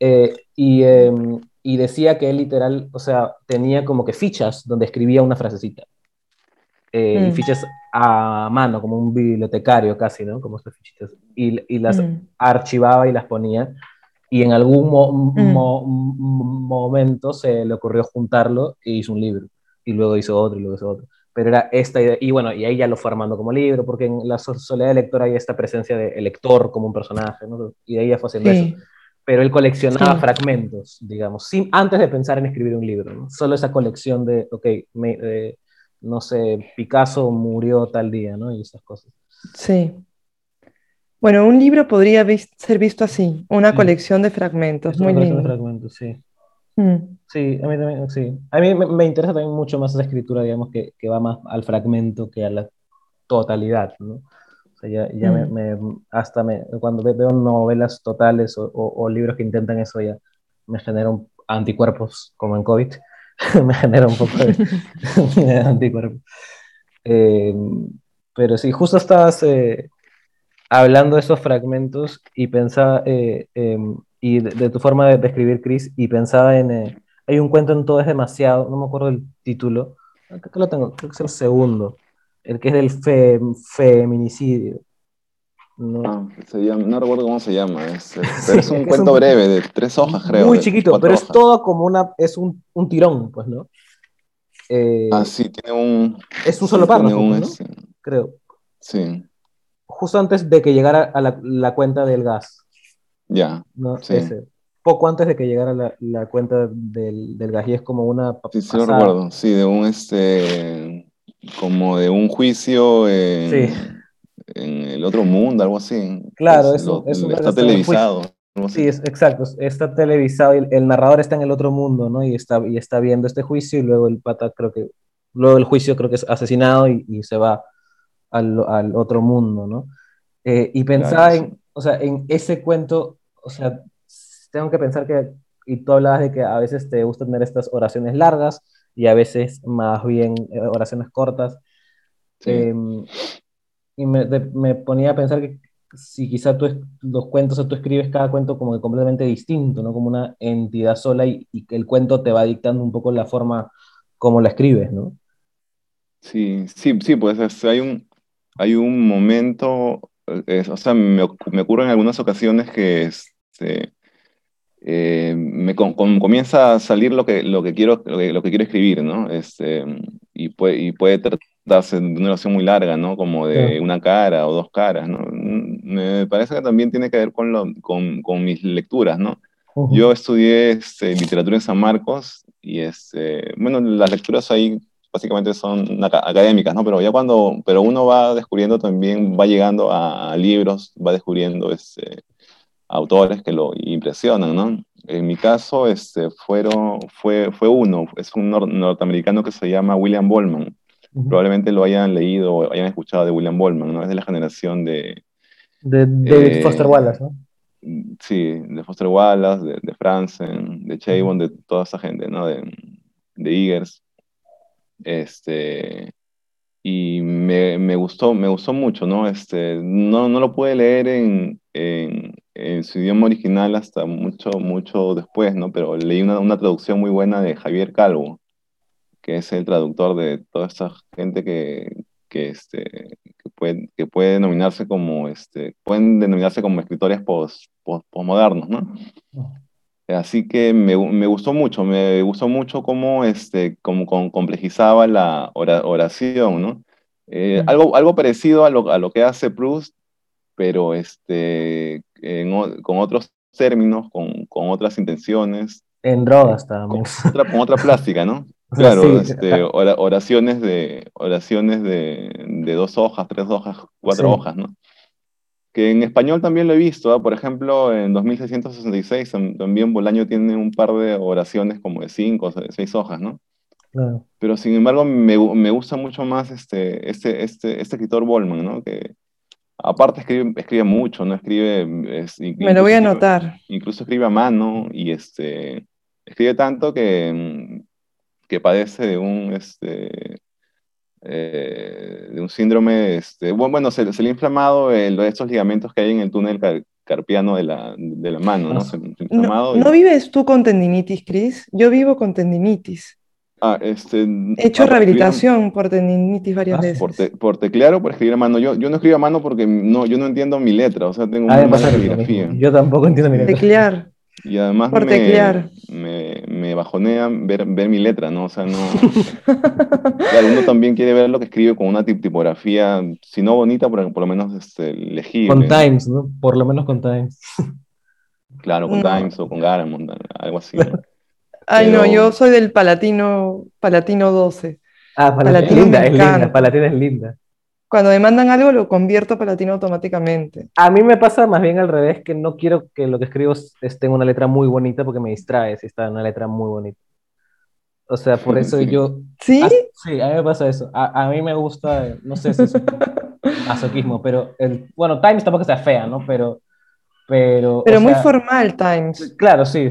Eh, y, em, y, decía que él literal, o sea, tenía como que fichas donde escribía una frasecita. Eh, y mm. fichas a mano, como un bibliotecario casi, ¿no? Como estas fichitas. Y, y las mm. archivaba y las ponía y en algún mm. momento se le ocurrió juntarlo e hizo un libro, y luego hizo otro, y luego hizo otro. Pero era esta idea, y bueno, y ahí ya lo fue armando como libro, porque en la soledad lectora hay esta presencia del lector como un personaje, ¿no? y de ahí ya fue haciendo eso. Pero él coleccionaba fragmentos, digamos, sin, antes de pensar en escribir un libro, ¿no? solo esa colección de, ok, no sé, Picasso murió tal día, ¿no? Y esas cosas. Sí. Bueno, un libro podría ser visto así, una colección de fragmentos, muy lindo. De fragmentos, sí. Mm. Sí, a mí también, sí. A mí me, interesa también mucho más esa escritura, digamos, que, que, va más al fragmento que a la totalidad, ¿no? O sea, ya, ya me, mm. hasta me, cuando veo novelas totales o, o, libros que intentan eso, ya me generan anticuerpos, como en COVID, me genera un poco de, anticuerpos. Eh, pero sí, justo estabas... Eh, hablando de esos fragmentos y pensaba, eh, em, y de, tu forma de, escribir, Chris, y pensaba en, eh, hay un cuento en Todo es demasiado, no me acuerdo el título, creo que lo tengo, creo que es el segundo, el que es del feminicidio. No. Ah, no recuerdo cómo se llama, es, es un cuento breve de tres hojas, creo. Muy chiquito, pero es todo como una, es un, un tirón, pues, ¿no? Eh, ah, sí, tiene un... Es un solo párrafo, ¿no? Creo. Sí justo antes de que llegara a la, cuenta del gas. Ya. ¿no? Poco antes de que llegara la, la cuenta del, del, gas y es como una... Sí, sí lo recuerdo, sí, de un, este, como de un juicio en, en el otro mundo, algo así. Claro, eso, está televisado. Sí, es, exacto, está televisado y el, narrador está en el otro mundo, ¿no? Y está, y está viendo este juicio y luego el pata creo que, luego el juicio creo que es asesinado y, y se va al, al otro mundo, ¿no? Eh, y pensaba en, o sea, en ese cuento, o sea, tengo que pensar que, y tú hablabas de que a veces te gusta tener estas oraciones largas y a veces más bien eh, oraciones cortas. Em, y me, me, ponía a pensar que si quizá tú, los cuentos, o tú escribes cada cuento como que completamente distinto, ¿no? Como una entidad sola y, y que el cuento te va dictando un poco la forma como la escribes, ¿no? Sí, sí, sí, pues hay un, hay un momento, o sea, me, me, ocurre en algunas ocasiones que este, eh, me comienza a salir lo que, lo que, quiero, lo que, quiero escribir, ¿no? Este, y, puede, y puede tratarse de una oración muy larga, ¿no? Como de una cara o dos caras, ¿no? Me parece que también tiene que ver con, lo, con, con mis lecturas, ¿no? Yo estudié este, literatura en San Marcos y, este, bueno, las lecturas ahí básicamente son académicas, ¿no? Pero ya cuando, pero uno va descubriendo también, va llegando a, libros, va descubriendo este, autores que lo impresionan, ¿no? En mi caso, este, fueron, fue, fue uno, es un norteamericano que se llama William Bolman. Probablemente lo hayan leído o hayan escuchado de William Bolman, ¿no? Es de la generación de... De David eh, Foster Wallace, ¿no? Sí, de Foster Wallace, de, de Franzen, de Chabon, de toda esa gente, ¿no? De, de Eagers. Este, y me, me, gustó, me gustó mucho, ¿no? Este, no, no lo pude leer en, en, en, su idioma original hasta mucho, mucho después, ¿no? Pero leí una, una, traducción muy buena de Javier Calvo, que es el traductor de toda esta gente que, que, este, que, puede, que puede denominarse como, este, pueden denominarse como escritores post, postmodernos, ¿no? Así que me, me, gustó mucho, me gustó mucho cómo, este, cómo, complejizaba la oración, ¿no? Eh, algo, algo parecido a lo, a lo, que hace Proust, pero este, con otros términos, con, con, otras intenciones. En drogas también. Con otra, con otra plástica, ¿no? Claro, este, oraciones, de, oraciones de, de, dos hojas, tres hojas, cuatro hojas, ¿no? Que en español también lo he visto, ¿ah? por ejemplo, en 2666 también Bolaño tiene un par de oraciones como de cinco o seis hojas, ¿no? Claro. Pero sin embargo me, me, gusta mucho más este, este, este, este escritor Bolman, ¿no? Que aparte escribe, escribe mucho, ¿no? Escribe... me lo voy a anotar. Incluso escribe a mano y este, escribe tanto que que padece de un, este, eh, de un síndrome, este, bueno, se, le ha inflamado el, estos ligamentos que hay en el túnel carpiano de la, de la mano, ¿no? ¿no? ¿No, vives tú con tendinitis, Cris? Yo vivo con tendinitis. Ah, este, He hecho rehabilitación por tendinitis varias ah, veces. Por, por, teclear o por escribir a mano. Yo, yo no escribo a mano porque no, yo no entiendo mi letra, o sea, tengo ah, una mala caligrafía. Yo tampoco entiendo mi letra. Teclear. Y además por me, teclear. Me, me, bajonea ver, ver mi letra, ¿no? O sea, no... claro, uno también quiere ver lo que escribe con una tipografía, si no bonita, por, por lo menos este, legible. Con Times, ¿no? Por lo menos con Times. Claro, con Times o con Garamond, algo así. Ay, no, yo soy del Palatino, Palatino 12. Ah, Palatino, linda, es linda, Palatino es linda. Cuando me mandan algo lo convierto a palatino automáticamente. A mí me pasa más bien al revés, que no quiero que lo que escribo esté en una letra muy bonita porque me distrae si está en una letra muy bonita. O sea, por eso yo... ¿Sí? sí, a mí me pasa eso. A, mí me gusta, no sé si es masoquismo, pero el, bueno, Times tampoco está fea, ¿no? Pero... Pero, pero muy formal, Times. Claro, sí.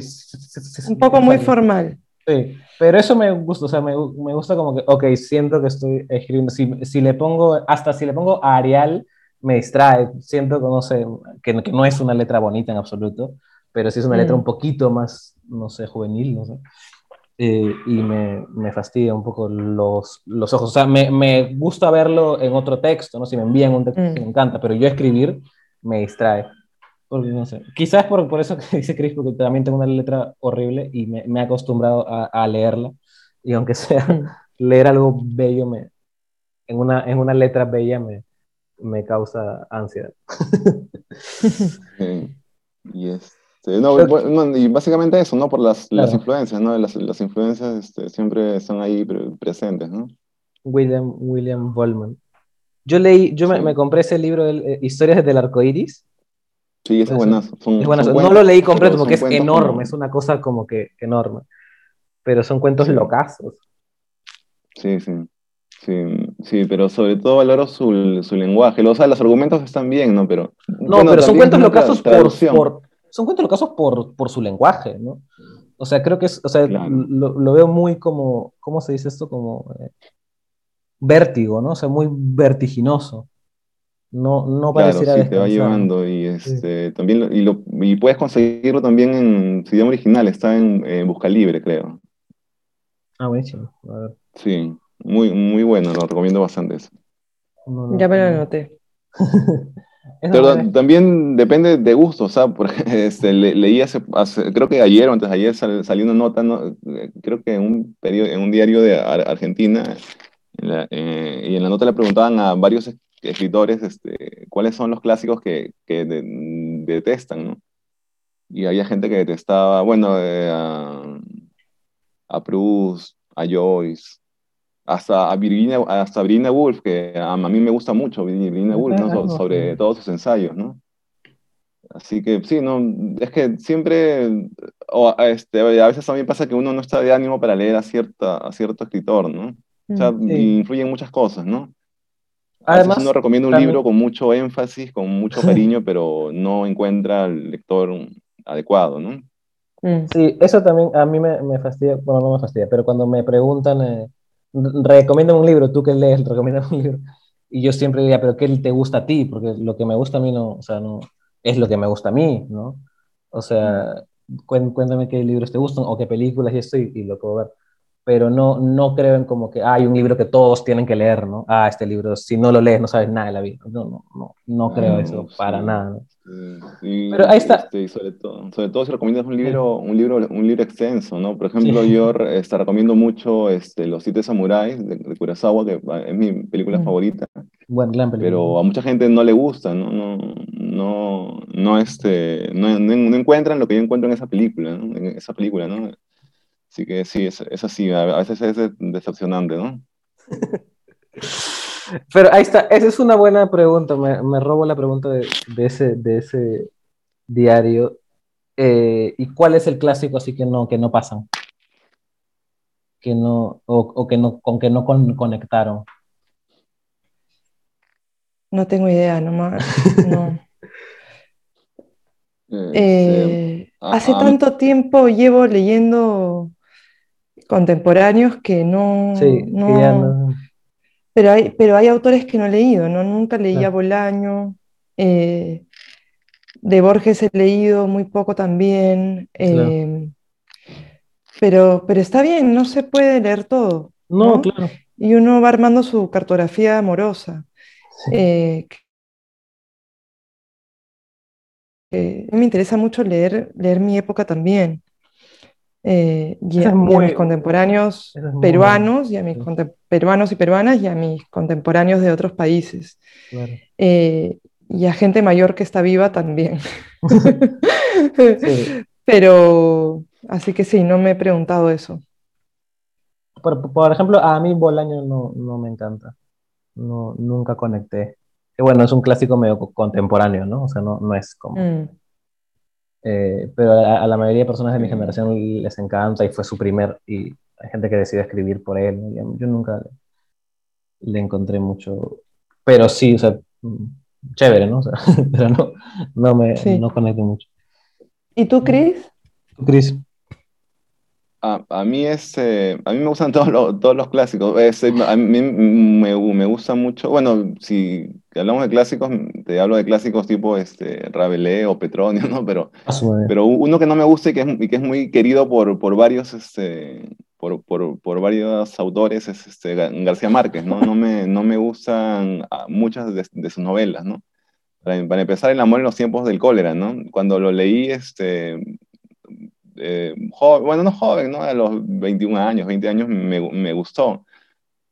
Un poco muy formal. Sí, pero eso me gusta, o sea, me, me, gusta como que, ok, siento que estoy escribiendo, si, si, le pongo, hasta si le pongo a Arial, me distrae, siento que no sé, que, que no es una letra bonita en absoluto, pero sí es una letra mm. un poquito más, no sé, juvenil, no sé. Eh, y me, me, fastidia un poco los, los ojos. O sea, me, me, gusta verlo en otro texto, ¿no? Si me envían un texto, mm. me encanta, pero yo escribir me distrae. Porque no sé. Quizás por, por eso que dice Chris, porque también tengo una letra horrible y me, me he acostumbrado a, a, leerla. Y aunque sea leer algo bello, me, en, una, en una letra bella me, me causa ansiedad. y, este, no, y básicamente eso, ¿no? Por las, las influencias, ¿no? Las, las influencias este, siempre están ahí presentes, ¿no? William, William Bollman. Yo leí, yo me, me, compré ese libro de eh, Historias del Arco Sí, es buenazo. no lo leí completo porque es enorme, es una cosa como que enorme. Pero son cuentos locazos. Sí, sí. Sí, sí, pero sobre todo valoro su, su lenguaje. O sea, los argumentos están bien, ¿no? Pero, no, pero son cuentos locazos por, por, son cuentos locazos por, por su lenguaje, ¿no? O sea, creo que es, o sea, lo, lo, veo muy como, ¿cómo se dice esto? Como eh, vértigo, ¿no? O sea, muy vertiginoso. No, no claro, sí, te va llevando y este, también y, lo, y puedes conseguirlo también en su idioma original, está en, Busca Libre, creo. Ah, buenísimo. Sí, muy, muy bueno, lo recomiendo bastante eso. ya me lo anoté. Pero también depende de gusto, o sea, este, leí hace, creo que ayer o antes de ayer salió una nota, creo que en un, periodo, en un diario de Argentina, eh, y en la nota le preguntaban a varios escritores este, cuáles son los clásicos que, que detestan, ¿no? Y había gente que detestaba, bueno, eh, a, a, Proust, a Joyce, hasta a Virginia, hasta Virginia Woolf, que a, mí me gusta mucho Virginia Woolf, ¿no? sobre todos sus ensayos, ¿no? Así que sí, no, es que siempre, o, este, a veces también pasa que uno no está de ánimo para leer a, cierta, a cierto escritor, ¿no? O sea, mm, influyen muchas cosas, ¿no? Además, uno recomienda un libro con mucho énfasis, con mucho cariño, pero no encuentra al lector adecuado, ¿no? Mm. Sí, eso también a mí me, me, fastidia, bueno, no me fastidia, pero cuando me preguntan, eh, recomiendan un libro, tú que lees, recomiendas un libro, y yo siempre diría, pero ¿qué te gusta a ti? Porque lo que me gusta a mí no, o sea, no, es lo que me gusta a mí, ¿no? O sea, cuéntame qué libros te gustan o qué películas y esto y, lo puedo ver. Pero no, no creo en como que hay un libro que todos tienen que leer, ¿no? Ah, este libro, si no lo lees no sabes nada de la vida. No, no, no, no creo No, eso sí. para nada. ¿no? Y, Pero ahí está. este, sobre todo, sobre todo si recomiendas un libro, un libro, un libro extenso, ¿no? Por ejemplo, yo este, recomiendo mucho este, Los Siete Samuráis de, de Kurosawa, que es mi película Mm. favorita, Buen gran película. pero a mucha gente no le gusta, ¿no? No, no, no, este, no, no, no encuentran lo que yo encuentro en esa película, ¿no? En esa película, ¿no? Así que sí, es, es así, a a veces es decepcionante, ¿no? Pero ahí está, esa es una buena pregunta. Me, me robo la pregunta de, de ese, de ese diario. Eh, ¿y cuál es el clásico así que no, que no pasan? Que no, o, o que no, con que no con- conectaron. No tengo idea, no más. No. Este, Eh, a- hace a- tanto tiempo llevo leyendo contemporáneos que no, Sí, que no- ya no- Pero hay, pero hay autores que no he leído, ¿no? Nunca leí a Claro. Bolaño. eh, de Borges he leído muy poco también. Eh, pero, pero está bien, no se puede leer todo, No, ¿no? claro. Y uno va armando su cartografía amorosa. Sí. Eh, que- me interesa mucho leer, leer mi época también. Eh, y, a, es y a muy- mis contemporáneos es peruanos, y a mis contem- peruanos y peruanas, y a mis contemporáneos de otros países. claro. Eh, y a gente mayor que está viva también. Sí. Pero, así que sí, no me he preguntado eso. Por, por ejemplo, a mí Bolaño no, no me encanta. No, nunca conecté. Que bueno, es un clásico medio co- contemporáneo, ¿no? O sea, no, no es como... Mm, eh, pero a, a la mayoría de personas de mi generación les encanta y fue su primer... Y hay gente que decide escribir por él. Yo, nunca le, le encontré mucho... Pero sí, o sea, mm, chévere, ¿no? O sea, pero no, no me Sí. no conecté mucho. ¿Y tú, Cris? ¿Tú, Cris? A, a mí este, a mí me gustan todos los, todos los clásicos. Este, a mí me, me gusta mucho, bueno, si hablamos de clásicos, te hablo de clásicos tipo este, Rabelais o Petronio, ¿no? Pero, A su manera. pero uno que no me gusta y que es, y que es muy querido por, por varios, este, por, por, por varios autores es este, Ga- García Márquez, ¿no? No me, no me gustan ah, muchas de, de sus novelas, ¿no? Para, para empezar, El amor en los tiempos del cólera, ¿no? Cuando lo leí, este, eh, joven, bueno, no joven, ¿no? A los 21 años, 20 años me, me gustó,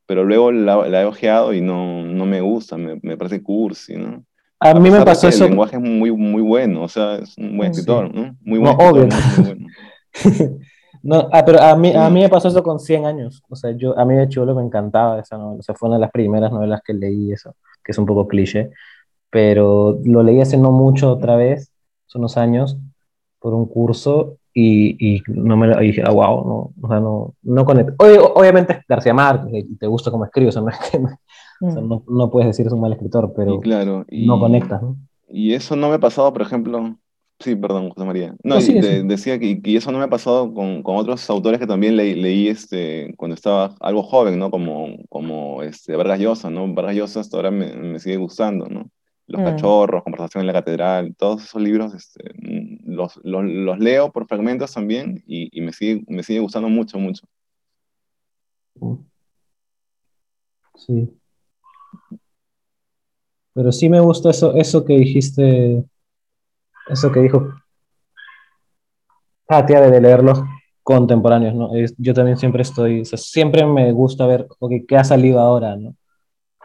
pero luego la, la he ojeado y no, no me gusta, me, me parece cursi, ¿no? A mí me pasó eso... El lenguaje es muy, muy bueno, o sea, es un buen Sí. escritor, ¿no? Muy No, buen escritor, obvio. muy, bueno. No, ah, pero a mí, a Sí. mí me pasó eso con 100 años. O sea, yo, a mí de chulo me encantaba esa novela. O sea, fue una de las primeras novelas que leí eso, que es un poco cliché. Pero lo leí hace no mucho otra vez, hace unos años, por un curso y, y no me lo- y dije, ah, wow, no, o sea, no, no conecto. Ob- obviamente es García Márquez y te gusta cómo escribe, o sea, no, es que- o sea, Mm. no, no puedes decir es un mal escritor, pero Y claro, y, no conectas, ¿no? y eso no me ha pasado, por ejemplo, sí, perdón, José María. No, y sigue, de- sigue. decía que y eso no me ha pasado con, con otros autores que también leí, leí este, cuando estaba algo joven, ¿no? Como, como este, Vargas Llosa, ¿no? Vargas Llosa hasta ahora me, me sigue gustando, ¿no? Los Mm. cachorros, Conversación en la catedral, todos esos libros este, los, los, leo por fragmentos también y, me, sigue, me sigue gustando mucho, mucho. Sí. Pero sí me gusta eso, eso que dijiste, eso que dijo Katia de leer los contemporáneos, ¿no? Yo también siempre estoy, o sea, siempre me gusta ver, ok, qué ha salido ahora, ¿no?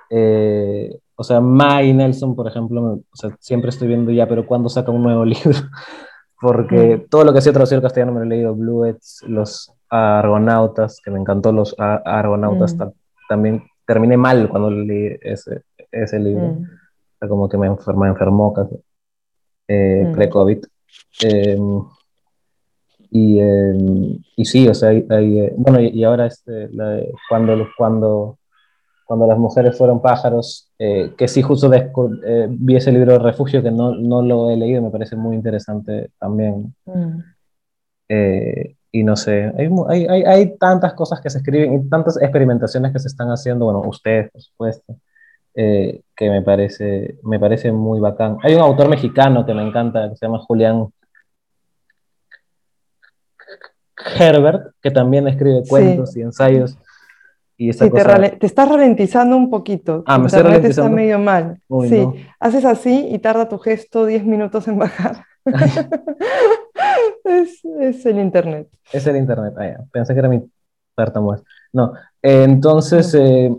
Eh, o sea, Mai Nelson, por ejemplo, siempre estoy viendo ya, pero ¿cuándo saca un nuevo libro? Porque todo lo que ha sido traducido al castellano me lo he leído, Bluets, los Argonautas, que me encantó los Argonautas, Mm. ta- también terminé mal cuando leí ese, ese libro, Mm. O sea, como que me enfermó, me enfermó casi, eh, Mm. pre-COVID. Eh, y, eh, y sí, o sea, hay, hay, eh, bueno, y, y ahora este, la cuando, cuando, cuando las mujeres fueron pájaros, eh, que sí, justo eh, vi ese libro de Refugio, que no, no lo he leído, me parece muy interesante también. Mm. Eh, y no sé, hay, hay, hay, tantas cosas que se escriben y tantas experimentaciones que se están haciendo, bueno, ustedes, por supuesto, eh, que me parece, me parece muy bacán. Hay un autor mexicano que me encanta, que se llama Julián Herbert, que también escribe Sí. cuentos y ensayos. Y esa Sí, te, cosa... rale- te estás ralentizando un poquito. Ah, me estoy internet está ralentizando. medio mal. Uy, sí, no. haces así y tarda tu gesto 10 minutos en bajar. Es, es el internet. Es el internet. Ah, ya. Pensé que era mi tartamuez. No. eh, entonces, eh,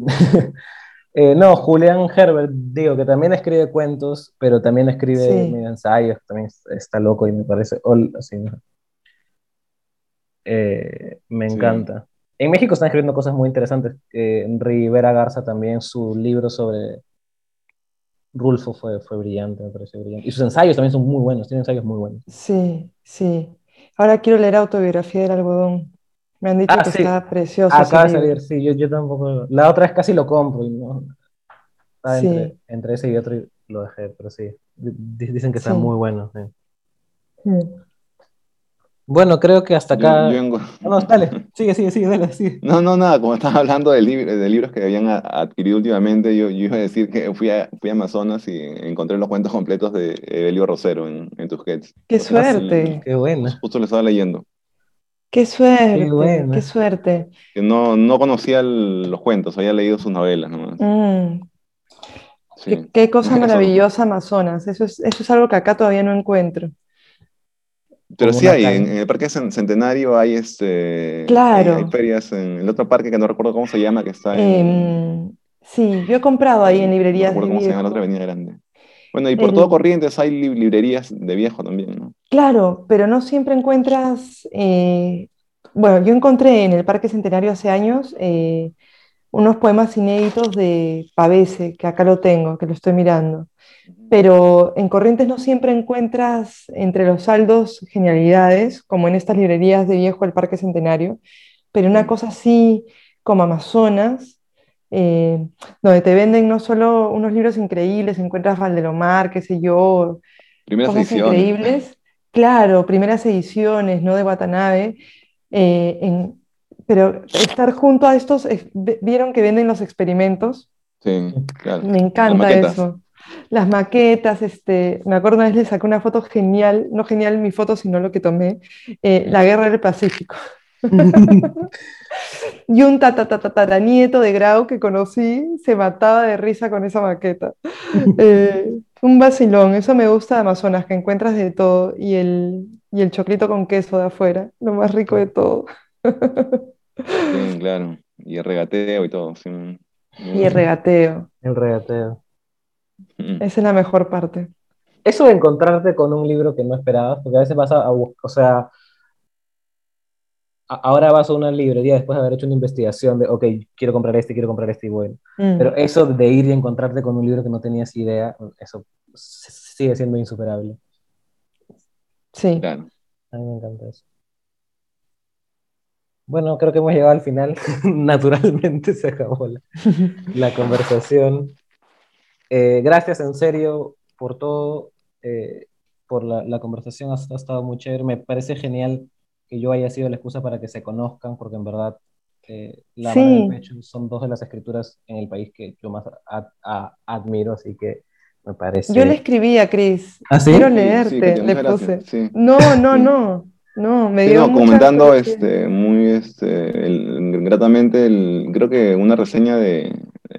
eh, no, Julián Herbert, digo que también escribe cuentos, pero también escribe Sí. medio ensayos, también es- está loco y me parece. ol- así, ¿no? Eh, me Sí. En México están escribiendo cosas muy interesantes. Eh, Rivera Garza también, su libro sobre Rulfo fue, fue brillante, me pareció brillante. Y sus ensayos también son muy buenos, tiene ensayos muy buenos. Sí, sí. Ahora quiero leer Autobiografía del Algodón. Me han dicho Ah, que sí. está precioso Acaba de salir, sí, yo, yo tampoco. La otra vez casi lo compro y no. Sí. entre, entre ese y otro y lo dejé, pero sí. Di- Dicen que está Sí. muy bueno. sí. Bueno, creo que hasta acá. Yo- yo engo- No, no, dale, sigue, sigue, sigue, dale, sigue. No, no, nada, como estaba hablando de, lib- de libros que habían adquirido últimamente, yo, yo iba a decir que fui a, fui a Amazonas y encontré los cuentos completos de Evelio Rosero en, en Tusquets. Qué suerte, Qué buena. Justo lo estaba leyendo. qué suerte, buena. qué suerte. No, no conocía el- los cuentos, había leído sus novelas nomás. Mm, Sí. qué, qué cosa maravillosa Amazonas. Eso es, eso es algo que acá todavía no encuentro. Pero sí hay, en, el Parque Cen- Centenario hay, este, Claro. hay, hay ferias en el otro parque que no recuerdo cómo se llama, que está en... Em, sí, yo he comprado ahí en no librerías recuerdo de cómo se llama la viejo. otra avenida grande. Bueno, y por El- todo Corrientes hay li- librerías de viejo también, ¿no? Claro, pero no siempre encuentras, eh, bueno, yo encontré en el Parque Centenario hace años eh, unos poemas inéditos de Pavese, que acá lo tengo, que lo estoy mirando, pero en Corrientes no siempre encuentras entre los saldos genialidades, como en estas librerías de viejo del Parque Centenario, pero una cosa así como Amazonas, eh, donde te venden no solo unos libros increíbles, encuentras Valdelomar, qué sé yo, Primeras cosas ediciones. increíbles. Claro, primeras ediciones, ¿no? De Watanabe. eh, en- pero estar junto a estos, eh, vieron que venden los experimentos. Sí, claro. Me encanta eso. Las maquetas, este, me acuerdo una vez le saqué una foto genial, no genial mi foto, sino lo que tomé, eh, la guerra del Pacífico. Y un tatatatataranieto de Grau que conocí se mataba de risa con esa maqueta. Eh, un vacilón, eso me gusta de Amazonas, que encuentras de todo. Y el, y el choclito con queso de afuera, lo más rico de todo. Sí, claro. Y el regateo y todo. sí. Y el regateo, El regateo. Mm. esa es la mejor parte. Eso de encontrarte con un libro que no esperabas, porque a veces vas a, o sea, a- ahora vas a una librería después de haber hecho una investigación de, ok, quiero comprar este, quiero comprar este y bueno. Mm. Pero eso de ir y encontrarte con un libro que no tenías idea, eso sigue siendo insuperable. Sí, Claro. A mí me encanta eso. Bueno, creo que hemos llegado al final. Naturalmente se acabó la, la conversación. Eh, gracias en serio por todo, eh, por la, la conversación, ha, ha estado muy chévere. Me parece genial que yo haya sido la excusa para que se conozcan, porque en verdad eh, La mano en el Sí. pecho son dos de las escrituras en el país que yo más a- a- admiro, así que me parece... Yo le escribí a Cris, ¿Ah, sí? quiero leerte, sí, le puse. No, no, no, no, me Sí, dio no, comentando este, muy este, el- gratamente, el, creo que una reseña de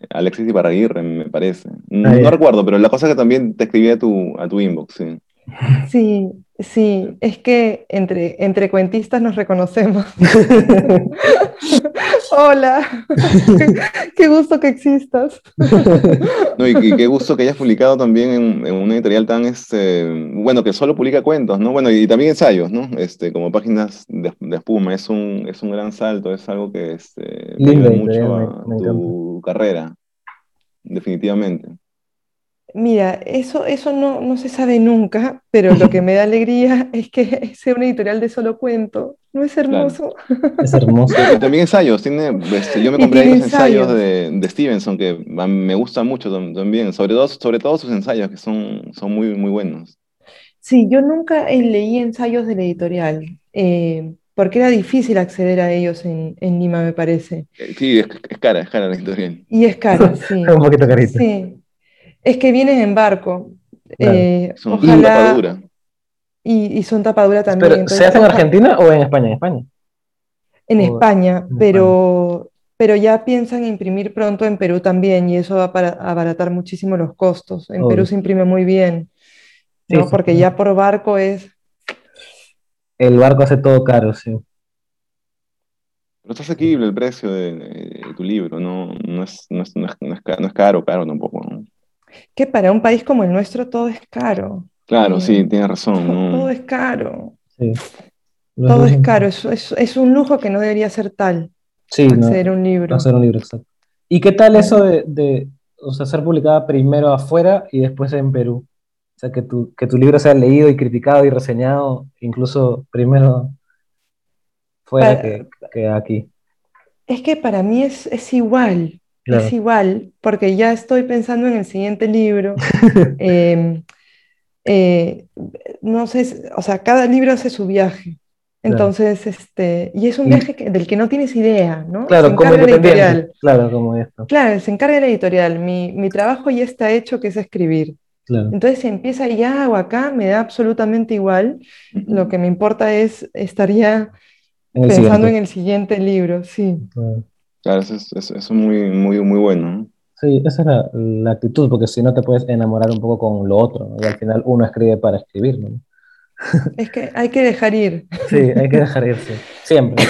Alexis Ibarraguirre, me parece. No, recuerdo, pero la cosa es que también te escribí a tu, a tu inbox, sí. Sí, sí, es que entre, entre cuentistas nos reconocemos. Hola, qué, qué gusto que existas. No, y, y qué gusto que hayas publicado también en, en una editorial tan, este, bueno, que solo publica cuentos, ¿no? Bueno, y también ensayos, ¿no? Este, como páginas de, de espuma, es un, es un gran salto, es algo que este, editorial, mucho me- a me tu carrera, definitivamente. Mira, eso, eso no, no se sabe nunca, pero lo que me da alegría es que sea una editorial de solo cuento. ¿No es hermoso? Es hermoso. También ensayos, tiene, este, yo me compré los ensayos ensayos. de, de Stevenson, que me gustan mucho tam- también, sobre todo, sobre todo sus ensayos, que son, son muy, muy buenos. Sí, yo nunca eh, leí ensayos de la editorial, eh, porque era difícil acceder a ellos en, en Lima, me parece. Eh, Sí, es, es cara, es cara la editorial. Y es caro, sí. Un poquito carito. Sí. Es que vienen en barco. Claro. eh, Son ojalá, tapadura. y, y son tapadura también. Pero, entonces, ¿se hace en Argentina o en España? En España. En O- España, en pero, pero ya piensan imprimir pronto en Perú también y eso va a para- abaratar muchísimo los costos. En. Perú se imprime muy bien, Sí, ¿no? sí, Porque sí. ya por barco es... El barco hace todo caro, sí. Pero está asequible el precio de, de tu libro, no, no, es, no, es, no, es, no es caro, caro tampoco. Que para un país como el nuestro todo es caro. Claro, sí, Sí. tienes razón. Todo, ¿no? todo es caro. sí. Todo es caro. Es, es- es un lujo que no debería ser tal, Sí, no, hacer un libro. hacer un libro, exacto. ¿Y qué tal eso de, de, o sea, ser publicada primero afuera y después en Perú? O sea, que tu, que tu libro sea leído y criticado y reseñado, incluso primero fuera Para- que, que aquí. Es que para mí es, es igual, Claro. es igual, porque ya estoy pensando en el siguiente libro. Eh, eh, no sé, o sea, cada libro hace su viaje. Claro. Entonces, este, y es un viaje que- del que no tienes idea, ¿no? Claro, Se como editorial. Claro, como esto. Claro, se encarga la editorial. Mi, mi trabajo ya está hecho, que es escribir. Claro. Entonces, si empieza ya o acá, me da absolutamente igual. Lo que me importa es estar ya En pensando siguiente. en el siguiente libro, sí. Claro. Claro, eso es, eso es muy, muy, muy bueno. ¿no? Sí, esa es la, la actitud, porque si no te puedes enamorar un poco con lo otro, ¿no? y al final uno escribe para escribir, ¿no? Es que hay que dejar ir. Sí, hay que dejar irse, siempre.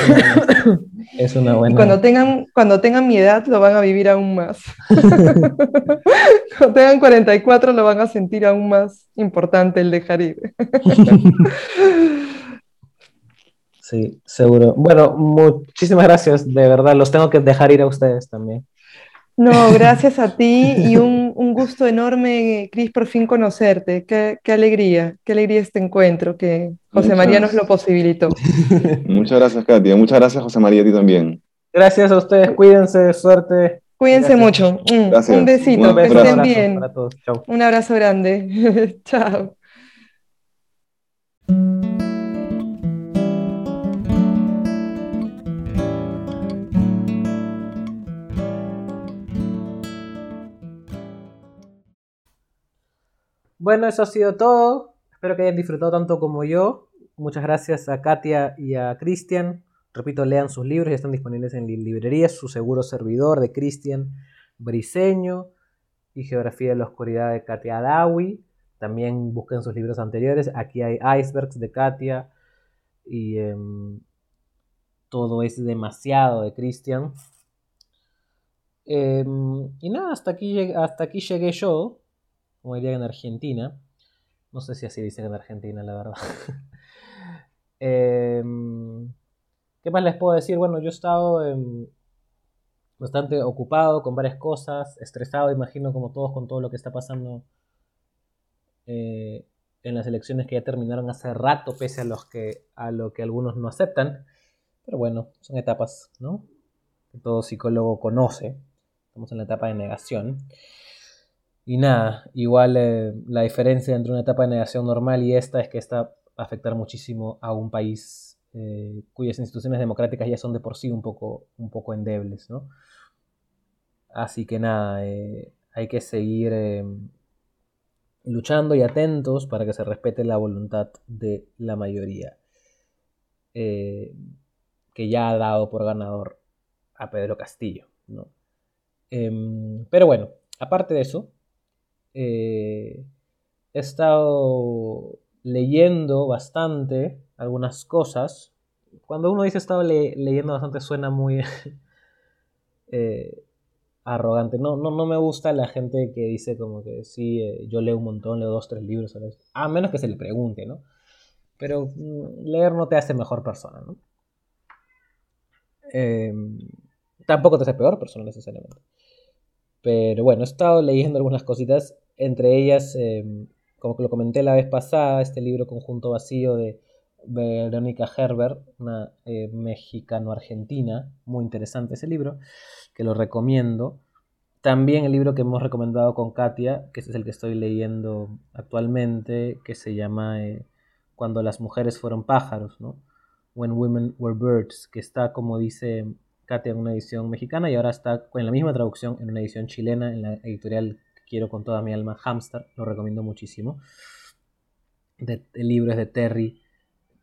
Es una Y buena... cuando tengan, cuando tengan mi edad, lo van a vivir aún más. Cuando tengan 44, lo van a sentir aún más importante el dejar ir. Sí, seguro. Bueno, muchísimas gracias, de verdad, los tengo que dejar ir a ustedes también. No, gracias a ti y un, un gusto enorme, Cris, por fin conocerte. Qué, qué alegría, qué alegría este encuentro que José Muchas María nos lo posibilitó. Muchas gracias, Katia. Muchas gracias, José María, a ti también. Gracias a ustedes, cuídense, suerte. Cuídense Gracias. mucho. Mm, Gracias. Un besito, Un que abrazo. estén abrazo bien. para todos. Chao. Un abrazo grande. Chao. Bueno, eso ha sido todo. Espero que hayan disfrutado tanto como yo. Muchas gracias a Katia y a Cristian. Repito, lean sus libros, ya están disponibles en li- librerías. Su seguro servidor de Cristian Briseño y Geografía de la Oscuridad de Katia Adawi. También busquen sus libros anteriores. Aquí hay Icebergs de Katia y em, Todo es demasiado de Cristian. Em, y nada, hasta aquí, hasta aquí llegué yo, como dirían en Argentina. No sé si así dicen en Argentina, la verdad. Em, ¿Qué más les puedo decir? Bueno, yo he estado em, bastante ocupado con varias cosas, estresado, imagino, como todos, con todo lo que está pasando eh, en las elecciones que ya terminaron hace rato, pese a, los que, a lo que algunos no aceptan. Pero bueno, son etapas, ¿no? Que todo psicólogo conoce. Estamos en la etapa de negación. Y nada, igual eh, la diferencia entre una etapa de negación normal y esta es que esta va a afectar muchísimo a un país eh, cuyas instituciones democráticas ya son de por sí un poco, un poco endebles, ¿no? Así que nada, eh, hay que seguir luchando y atentos para que se respete la voluntad de la mayoría, que ya ha dado por ganador a Pedro Castillo, ¿no? Em, pero bueno, aparte de eso, eh, he estado leyendo bastante algunas cosas. Cuando uno dice he estado le- leyendo bastante suena muy eh, arrogante. No, no, no me gusta la gente que dice como que sí, eh, yo leo un montón, leo dos, tres libros. A menos que se le pregunte, ¿no? Pero mm, leer no te hace mejor persona, ¿no? Em, tampoco te hace peor persona necesariamente. Pero bueno, he estado leyendo algunas cositas, entre ellas, eh, como lo comenté la vez pasada, este libro Conjunto Vacío de Verónica Herbert, una eh, mexicano-argentina, muy interesante ese libro, que lo recomiendo. También el libro que hemos recomendado con Katia, que es el que estoy leyendo actualmente, que se llama eh, Cuando las mujeres fueron pájaros, ¿no? When Women Were Birds, que está, como dice Katia, en una edición mexicana y ahora está en la misma traducción en una edición chilena, en la editorial quiero con toda mi alma, Hamster, lo recomiendo muchísimo. El libro es de Terry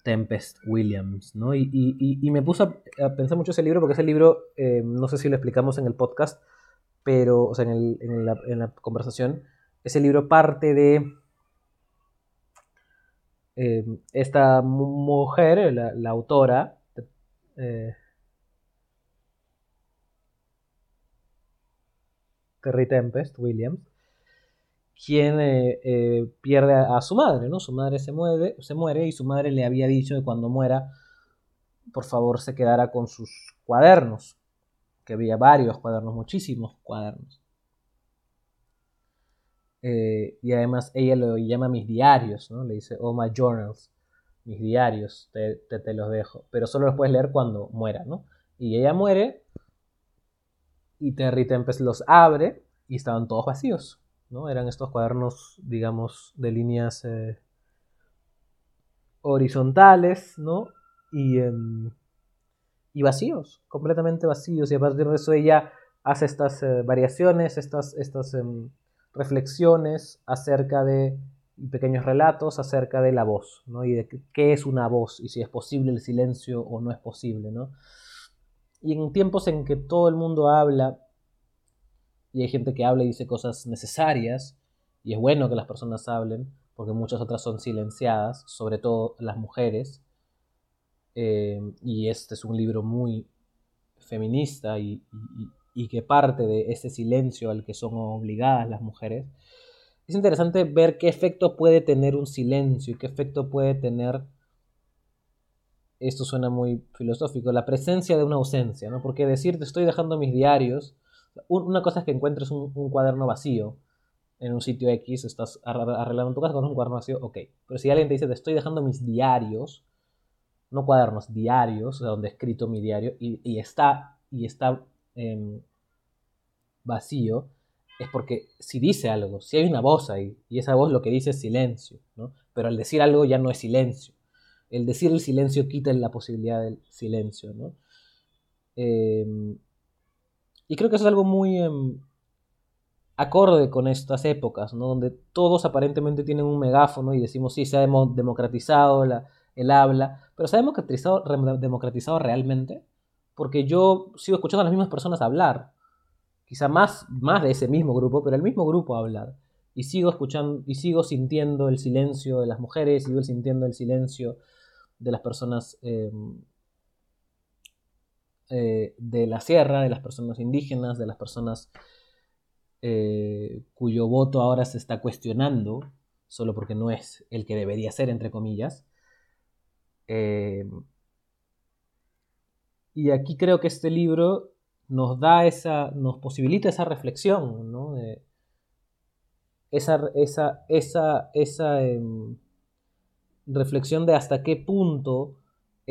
Tempest Williams, ¿no? Y, me puse a, pensar mucho ese libro porque ese libro, eh, no sé si lo explicamos en el podcast, pero, o sea, en, la, conversación, ese libro parte de eh, esta mujer, la, autora, eh, Terry Tempest Williams, quien eh, eh, pierde a, su madre, ¿no? Su madre se muere, se muere y su madre le había dicho que cuando muera, por favor, se quedara con sus cuadernos, que había varios cuadernos, muchísimos cuadernos. Eh, y además ella lo llama mis diarios, ¿no? Le dice, oh my journals, mis diarios, te, te los dejo, pero solo los puedes leer cuando muera, ¿no? Y ella muere y Terry Tempest los abre y estaban todos vacíos. ¿No? Eran estos cuadernos, digamos, de líneas eh, horizontales, ¿no? Y, em, y, vacíos, completamente vacíos. Y a partir de eso ella hace estas eh, variaciones, estas, estas em, reflexiones acerca de pequeños relatos acerca de la voz, ¿no? Y de qué es una voz y si es posible el silencio o no es posible, ¿no? Y en tiempos en que todo el mundo habla y hay gente que habla y dice cosas necesarias, y es bueno que las personas hablen, porque muchas otras son silenciadas, sobre todo las mujeres, eh, y este es un libro muy feminista y, que parte de ese silencio al que son obligadas las mujeres. Es interesante ver qué efecto puede tener un silencio y qué efecto puede tener, esto suena muy filosófico, la presencia de una ausencia, ¿no? Porque decir te estoy dejando mis diarios una cosa es que encuentres un, cuaderno vacío en un sitio X, estás arreglando tu casa con un cuaderno vacío, ok. Pero si alguien te dice, te estoy dejando mis diarios, no cuadernos, diarios, donde he escrito mi diario, y, está, y está em, vacío, es porque si dice algo, si hay una voz ahí, y esa voz lo que dice es silencio, ¿no? Pero al decir algo ya no es silencio. El decir el silencio quita la posibilidad del silencio, ¿no? Eh, y creo que eso es algo muy em, acorde con estas épocas, ¿no? Donde todos aparentemente tienen un megáfono y decimos, sí, se ha democratizado el habla, pero ¿se ha democratizado, democratizado realmente? Porque yo sigo escuchando a las mismas personas hablar, quizá más, más de ese mismo grupo, pero el mismo grupo hablar. Y sigo escuchando, y sigo sintiendo el silencio de las mujeres, sigo sintiendo el silencio de las personas em, eh, de la sierra, de las personas indígenas, de las personas eh, cuyo voto ahora se está cuestionando, solo porque no es el que debería ser, entre comillas. Eh, y aquí creo que este libro nos da esa, nos posibilita esa reflexión, ¿no? esa, esa, esa, esa em, reflexión de hasta qué punto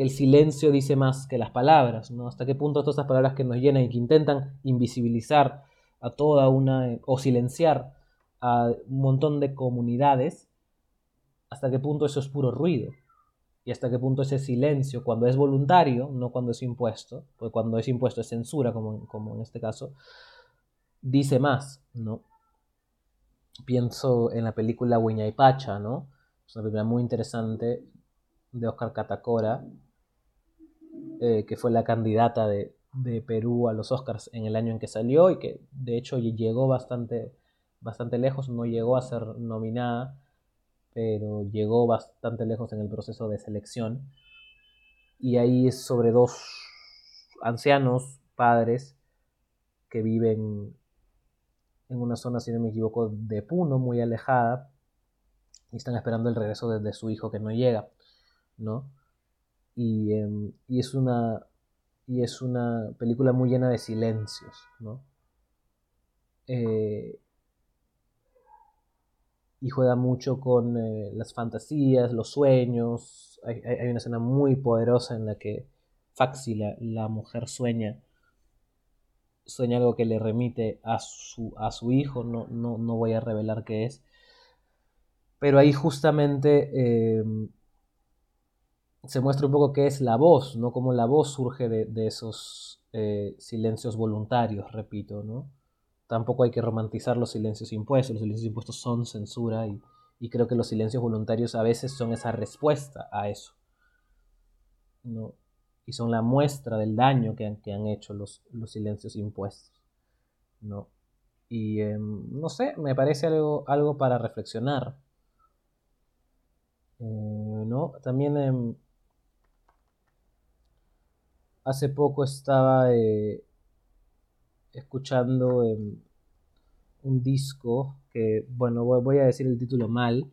el silencio dice más que las palabras, ¿no? Hasta qué punto todas esas palabras que nos llenan y que intentan invisibilizar a toda una, o silenciar a un montón de comunidades, hasta qué punto eso es puro ruido. Y hasta qué punto ese silencio, cuando es voluntario, no cuando es impuesto, porque cuando es impuesto es censura, como, en este caso, dice más, ¿no? Pienso en la película y Pacha, ¿no? Es una película muy interesante de Oscar Catacora, eh, que fue la candidata de, Perú a los Oscars en el año en que salió y que de hecho llegó bastante, bastante lejos, no llegó a ser nominada, pero llegó bastante lejos en el proceso de selección. Y ahí es sobre dos ancianos, padres, que viven en una zona, si no me equivoco, de Puno, muy alejada, y están esperando el regreso de, de su hijo que no llega, ¿no? Em, y, es una, y es una película muy llena de silencios, ¿no? Eh, y juega mucho con eh, las fantasías, los sueños. Hay, una escena muy poderosa en la que Faxi, la, mujer, sueña. Sueña algo que le remite a su, a su hijo, no, no, no voy a revelar qué es. Pero ahí justamente em, se muestra un poco qué es la voz, ¿no? Cómo la voz surge de, esos eh, silencios voluntarios, repito, ¿no? Tampoco hay que romantizar los silencios impuestos, los silencios impuestos son censura y, creo que los silencios voluntarios a veces son esa respuesta a eso, ¿no? Y son la muestra del daño que han, que han hecho los, los silencios impuestos. ¿no? Y em, no sé, me parece algo, algo para reflexionar. Eh, ¿no? También em, hace poco estaba eh, escuchando em, un disco que, bueno, voy a decir el título mal,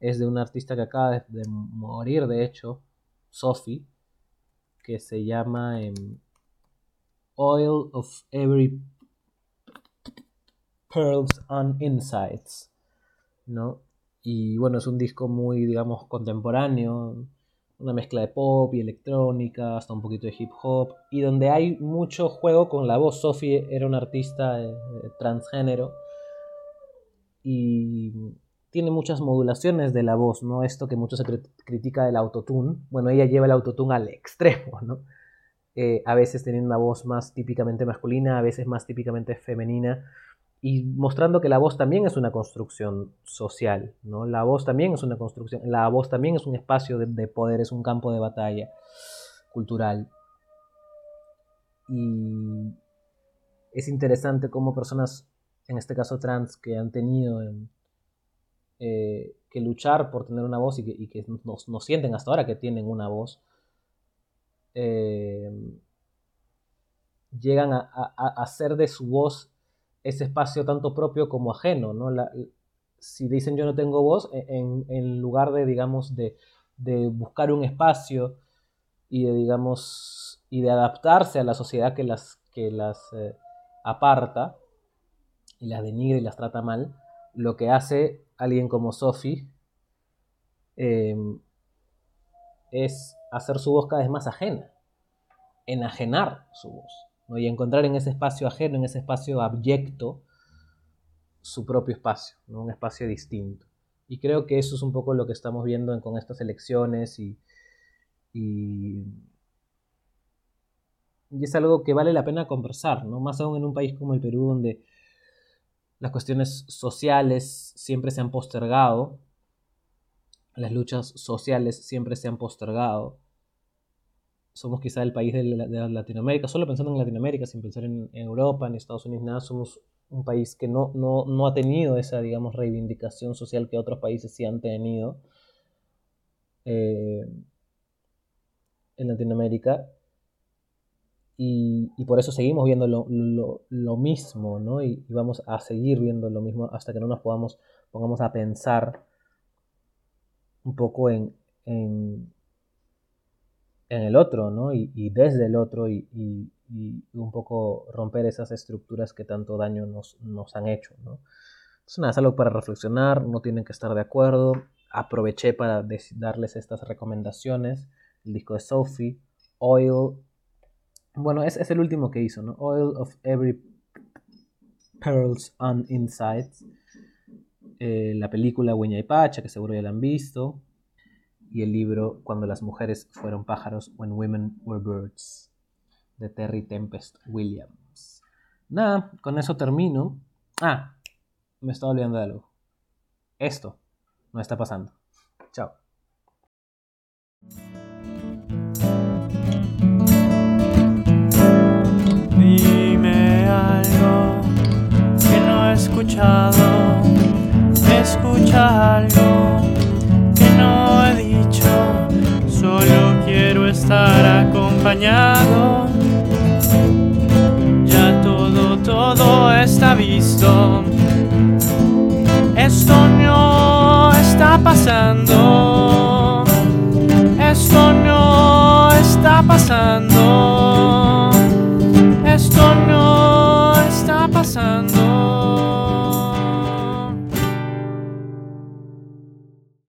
es de un artista que acaba de, morir, de hecho, Sophie, que se llama Oil of Every Pearls on Insights, ¿no? Y bueno, es un disco muy, digamos, contemporáneo, una mezcla de pop y electrónica, hasta un poquito de hip hop, y donde hay mucho juego con la voz. Sophie era una artista eh, transgénero y tiene muchas modulaciones de la voz, ¿no? Esto que mucho se critica del autotune. Bueno, ella lleva el autotune al extremo, ¿no? Eh, a veces teniendo una voz más típicamente masculina, a veces más típicamente femenina y mostrando que la voz también es una construcción social, ¿no? La voz también es una construcción, la voz también es un espacio de, poder, es un campo de batalla cultural. Y es interesante cómo personas, en este caso trans, que han tenido eh, que luchar por tener una voz y que, no, sienten hasta ahora que tienen una voz, eh, llegan a, a hacer de su voz ese espacio tanto propio como ajeno, ¿no? si dicen yo no tengo voz, e, en, lugar de, digamos, de, buscar un espacio y de, digamos, y de adaptarse a la sociedad que las, que las eh, aparta y las denigra y las trata mal, lo que hace alguien como Sophie em, es hacer su voz cada vez más ajena, enajenar su voz y encontrar en ese espacio ajeno, en ese espacio abyecto, su propio espacio, un espacio distinto. Y creo que eso es un poco lo que estamos viendo con estas elecciones y, y, es algo que vale la pena conversar, ¿no? más aún en un país como el Perú donde las cuestiones sociales siempre se han postergado, las luchas sociales siempre se han postergado somos quizá el país de, Latinoamérica, solo pensando en Latinoamérica, sin pensar en, Europa, en Estados Unidos, nada, somos un país que no, no, ha tenido esa, digamos, reivindicación social que otros países sí han tenido eh, en Latinoamérica. Y, por eso seguimos viendo lo, mismo, ¿no? Y, vamos a seguir viendo lo mismo hasta que no nos podamos, pongamos a pensar un poco en en el otro, ¿no? Y, desde el otro y, un poco romper esas estructuras que tanto daño nos, han hecho, ¿no? Entonces, nada, es algo para reflexionar, no tienen que estar de acuerdo. Aproveché para darles estas recomendaciones. El disco de Sophie, Oil. Bueno, es, el último que hizo, ¿no? Oil of Every Pearls on Insides. Eh, la película Hueña y Pacha, que seguro ya la han visto y el libro Cuando las mujeres fueron pájaros, When Women Were Birds, de Terry Tempest Williams. Nada, con eso termino. Ah, me estaba olvidando de algo. Esto no está pasando. Chao. Dime algo que no he escuchado. Escucha Ya todo, todo está visto. Esto no está pasando. Esto no está pasando.